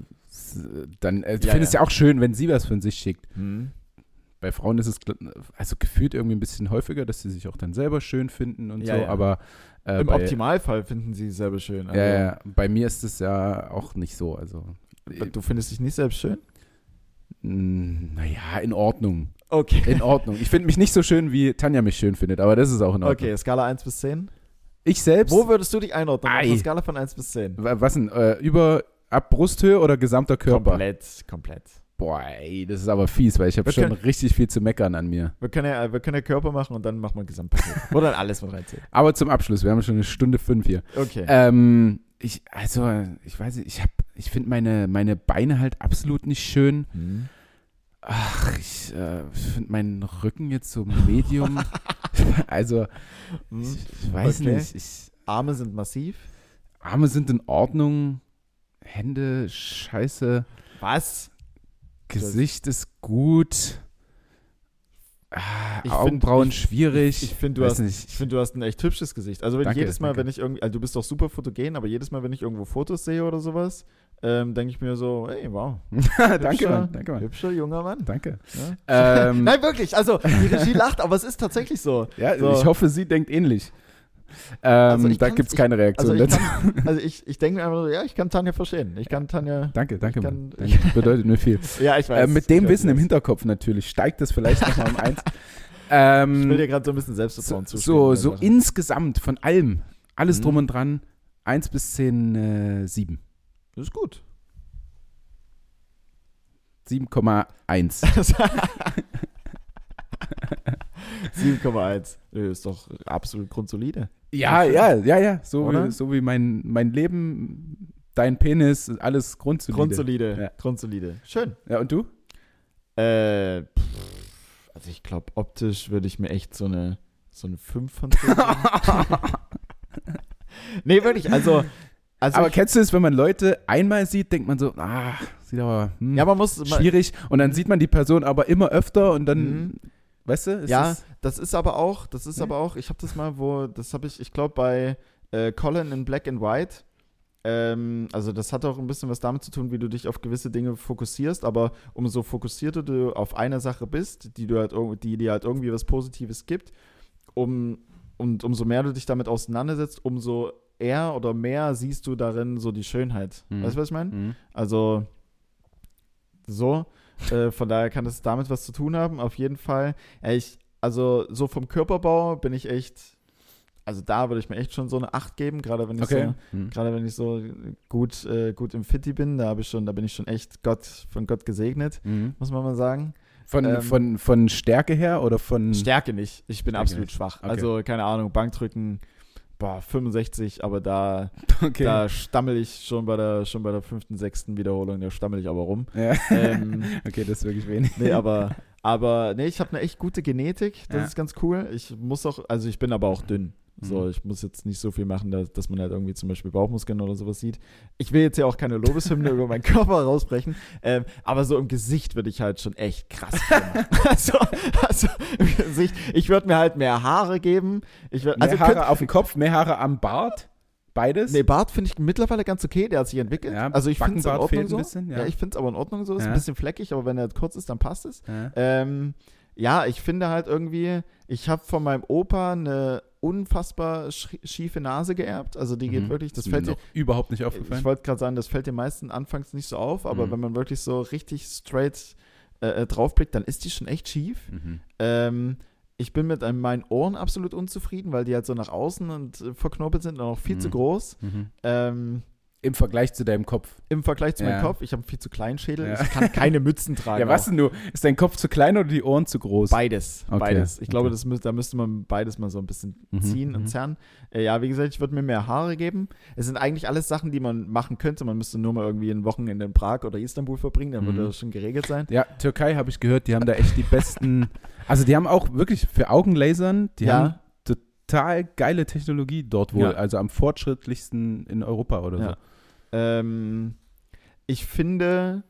dann, äh, du Ja, findest ja. ja. auch schön, wenn sie was von sich schickt. Hm. Bei Frauen ist es also gefühlt irgendwie ein bisschen häufiger, dass sie sich auch dann selber schön finden und Ja, so, ja. aber äh, Im bei, Optimalfall finden sie selber schön. Also, ja, ja, bei mir ist es ja auch nicht so. Also, Du findest dich nicht selbst schön? naja, in Ordnung. Okay. In Ordnung. Ich finde mich nicht so schön, wie Tanja mich schön findet, aber das ist auch in Ordnung. Okay, Skala 1 bis 10. Ich selbst, Wo würdest du dich einordnen? Auf Ei. einer Skala von 1 bis 10. wa- was denn, äh, über, ab Brusthöhe oder gesamter Körper? Komplett, komplett. Boah, ey, das ist aber fies, weil ich habe schon können- richtig viel zu meckern an mir. Wir können ja, wir können ja Körper machen und dann machen wir ein Gesamtpaket. Wo dann alles mit reinzählt. Aber zum Abschluss, wir haben schon eine Stunde fünf hier. Okay. Ähm, ich, also, ich weiß nicht, ich habe, ich finde meine, meine Beine halt absolut nicht schön. Hm. Ach, ich äh, finde meinen Rücken jetzt so medium. also, Hm. ich, ich weiß Okay. nicht. Ich, Arme sind massiv. Arme sind in Ordnung, Hände scheiße, Was? Gesicht ist gut. Ah, Ich find- Augenbrauen ich- schwierig. Ich finde, du, hast- ich find, du hast ein echt hübsches Gesicht. Also wenn Danke, jedes Mal, danke. wenn ich irgendwie, also du bist doch super fotogen, aber jedes Mal, wenn ich irgendwo Fotos sehe oder sowas, ähm, denke ich mir so, hey, wow. danke, hübscher- Mann. Danke, Mann. Hübscher junger Mann. Danke. Ja? Ähm, Nein, wirklich. Also, die Regie lacht, aber es ist tatsächlich so. ja, So. ich hoffe, sie denkt ähnlich. Ähm, Also ich da gibt es keine Also Reaktion ich, dazu. kann, also ich, ich denke mir einfach so, ja, ich kann Tanja verstehen. Ich kann Tanja. Danke, danke, ich kann- Danke. Bedeutet mir viel. Ja, ich Äh, weiß. mit dem ich Wissen im ich. Hinterkopf natürlich steigt das vielleicht nochmal um eins. Ähm, Ich will dir gerade so ein bisschen so, Selbstvertrauen so, zuspielen. so Also. insgesamt von allem, alles Mhm. drum und dran, 1 bis 10, äh, 7. Das ist gut. 7,1. 7,1. Nö, Ist doch absolut grundsolide. Ja, ja, ja, ja. So Oder? wie, so wie mein, mein Leben, dein Penis, alles grundsolide. Grundsolide. Ja. Grundsolide. Schön. Ja, und du? Äh, pff, also ich glaube, optisch würde ich mir echt so eine, so eine 5 von 10 geben. nee, wirklich, also. also aber kennst du es, wenn man Leute einmal sieht, denkt man so, ah, sieht aber hm, ja, man muss. Schwierig. Und dann sieht man die Person aber immer öfter und dann, Mhm. Weißt du, ist ja, es- das ist aber auch, das ist Ja. aber auch, ich habe das mal, wo, das habe ich, ich glaube bei äh, Colin in Black and White. Ähm, also das hat auch ein bisschen was damit zu tun, wie du dich auf gewisse Dinge fokussierst, aber umso fokussierter du auf eine Sache bist, die du halt, die dir halt irgendwie was Positives gibt, um, und umso mehr du dich damit auseinandersetzt, umso eher oder mehr siehst du darin so die Schönheit. Mhm. Weißt du, was ich meine? Mhm. Also so. Äh, von daher kann es damit was zu tun haben, auf jeden Fall. Ja, ich, also so vom Körperbau bin ich echt, also da würde ich mir echt schon so eine 8 geben, gerade wenn ich Okay. so, Mhm. gerade wenn ich so gut, äh, gut im Fitti bin, da habe ich schon, da bin ich schon echt Gott, von Gott gesegnet, Mhm. muss man mal sagen. Von, Ähm, von, von Stärke her oder von. Stärke nicht. Ich bin Stärke absolut nicht. schwach. Okay. Also, keine Ahnung, Bankdrücken, boah, 65, aber da, Okay. da stammel ich schon bei der, schon bei der fünften, sechsten Wiederholung, da stammel ich aber rum. Ja. Ähm, okay, das ist wirklich wenig. nee, aber, aber, nee, ich habe eine echt gute Genetik, das Ja. ist ganz cool. Ich muss auch, also ich bin aber auch dünn. So, Mhm. ich muss jetzt nicht so viel machen, dass, dass man halt irgendwie zum Beispiel Bauchmuskeln oder sowas sieht. Ich will jetzt ja auch keine Lobeshymne über meinen Körper rausbrechen, ähm, aber so im Gesicht würde ich halt schon echt krass also, also im Gesicht, ich würde mir halt mehr Haare geben. Ich würd, Mehr also Haare könnt- auf dem Kopf, mehr Haare am Bart. Beides. Nee, Bart finde ich mittlerweile ganz okay, der hat sich entwickelt. Ja, also ich finde es in Ordnung so. bisschen, ja. ja. ich finde es aber in Ordnung so. Ist Ja. ein bisschen fleckig, aber wenn er kurz ist, dann passt es. Ja. Ähm, ja, ich finde halt irgendwie, ich habe von meinem Opa eine unfassbar schie- schiefe Nase geerbt. Also die geht Mhm. wirklich, das Ist fällt mir dir, überhaupt nicht ich aufgefallen. wollte gerade sagen, das fällt den meisten anfangs nicht so auf, aber Mhm. wenn man wirklich so richtig straight äh, äh, draufblickt, dann ist die schon echt schief. Mhm. Ähm, ich bin mit meinen Ohren absolut unzufrieden, weil die halt so nach außen und äh, verknobelt sind und auch viel Mhm. zu groß. Mhm. Ähm, Im Vergleich zu deinem Kopf. Im Vergleich zu Ja. meinem Kopf, ich habe einen viel zu kleinen Schädel. Ja. Ich kann keine Mützen tragen. Ja, was denn du? Ist dein Kopf zu klein oder die Ohren zu groß? Beides, Okay, beides. Ich glaube, das müß, da müsste man beides mal so ein bisschen Mhm, ziehen mhm. und zerren. Äh, ja, wie gesagt, ich würde mir mehr Haare geben. Es sind eigentlich alles Sachen, die man machen könnte. Man müsste nur mal irgendwie ein Wochenende in Prag oder Istanbul verbringen, dann würde Mhm. das schon geregelt sein. Ja, Türkei habe ich gehört, die haben da echt die besten. Also die haben auch wirklich für Augenlasern, die Ja. haben total geile Technologie dort wohl. Ja. Also am fortschrittlichsten in Europa oder Ja. Ähm, ich finde,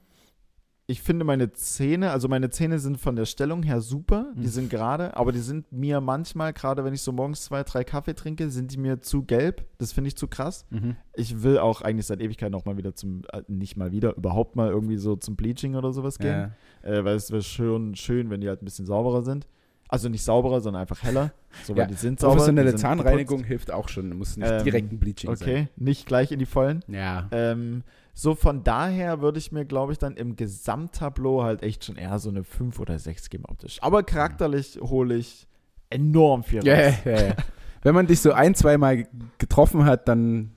ich finde meine Zähne, also meine Zähne sind von der Stellung her super, die Mhm. sind gerade, aber die sind mir manchmal, gerade wenn ich so morgens zwei, drei Kaffee trinke, sind die mir zu gelb. Das finde ich zu krass. so. Mhm. Ich will auch eigentlich seit Ewigkeit noch mal wieder zum, äh, nicht mal wieder, überhaupt mal irgendwie so zum Bleaching oder sowas gehen. Ja. Äh, weil es wäre schön, schön, wenn die halt ein bisschen sauberer sind. Also nicht sauberer, sondern einfach heller. So, weil Ja, die sind sauber. Professionelle sind Zahnreinigung geputzt. hilft auch schon. Muss nicht Ähm, direkt ein Bleaching sein. Okay, nicht gleich in die Vollen. Ja. Ähm, so von daher würde ich mir, glaube ich, dann im Gesamttableau halt echt schon eher so eine 5 oder 6 geben optisch. Aber charakterlich hole ich enorm viel raus. Ja, ja, ja, ja. Wenn man dich so ein, zweimal getroffen hat, dann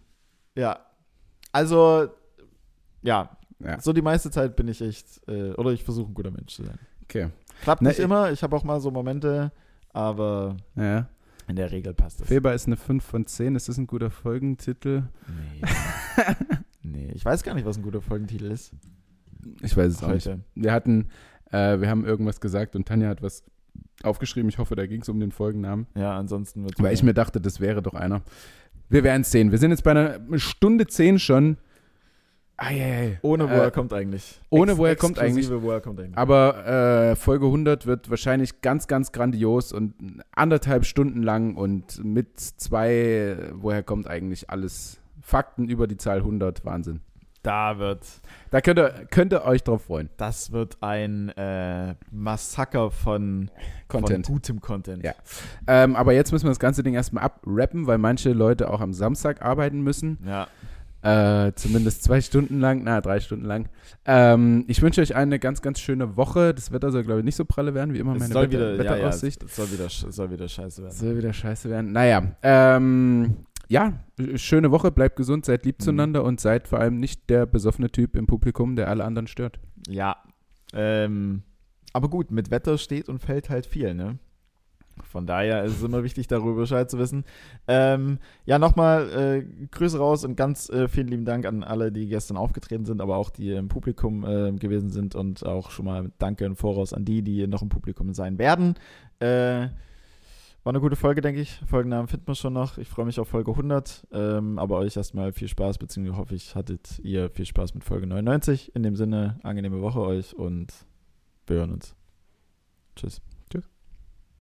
Ja. Also, ja, ja, so die meiste Zeit bin ich echt, äh, oder ich versuche ein guter Mensch zu sein. okay. Klappt Na, nicht ich- immer, ich habe auch mal so Momente, aber Ja. in der Regel passt es. Feber ist eine 5 von 10. Ist das ein guter Folgentitel? Nee. nee, ich weiß gar nicht, was ein guter Folgentitel ist. Ich weiß es auch nicht. Heute. Wir hatten, äh, wir haben irgendwas gesagt und Tanja hat was aufgeschrieben. Ich hoffe, da ging es um den Folgennamen. Ja, ansonsten wird Weil ich mir dachte, das wäre doch einer. Wir werden es sehen. Wir sind jetzt bei einer Stunde 10 schon. Eieiei. Ohne woher Äh, kommt eigentlich. ohne woher kommt Exklusive woher kommt eigentlich. Aber äh, Folge 100 wird wahrscheinlich ganz, ganz grandios und anderthalb Stunden lang und mit zwei, woher kommt eigentlich alles? Fakten über die Zahl 100, Wahnsinn. Da wird, Da könnt ihr, könnt ihr euch drauf freuen. das wird ein äh, Massaker von, Content. von gutem Content. Ja. Ähm, aber jetzt müssen wir das ganze Ding erstmal abrappen, weil manche Leute auch am Samstag arbeiten müssen. ja. Äh, zumindest zwei Stunden lang, na, drei Stunden lang. Ähm, ich wünsche euch eine ganz, ganz schöne Woche. Das Wetter soll, glaube ich, nicht so pralle werden wie immer meine Wetter, wieder, ja, ja, Wetteraussicht. es soll wieder, soll wieder scheiße werden. soll wieder scheiße werden. Naja, ähm, ja, schöne Woche, bleibt gesund, seid lieb Mhm. zueinander und seid vor allem nicht der besoffene Typ im Publikum, der alle anderen stört. Ja. Ähm, aber gut, mit Wetter steht und fällt halt viel, ne? Von daher ist es immer wichtig, darüber Bescheid zu wissen. Ähm, ja, nochmal äh, Grüße raus und ganz äh, vielen lieben Dank an alle, die gestern aufgetreten sind, aber auch die im Publikum äh, gewesen sind und auch schon mal Danke im Voraus an die, die noch im Publikum sein werden. Äh, war eine gute Folge, denke ich. Folgennamen finden wir schon noch. Ich freue mich auf Folge 100. Ähm, aber euch erstmal viel Spaß, beziehungsweise hoffe ich, hattet ihr viel Spaß mit Folge 99. In dem Sinne, angenehme Woche euch und wir hören uns. Tschüss.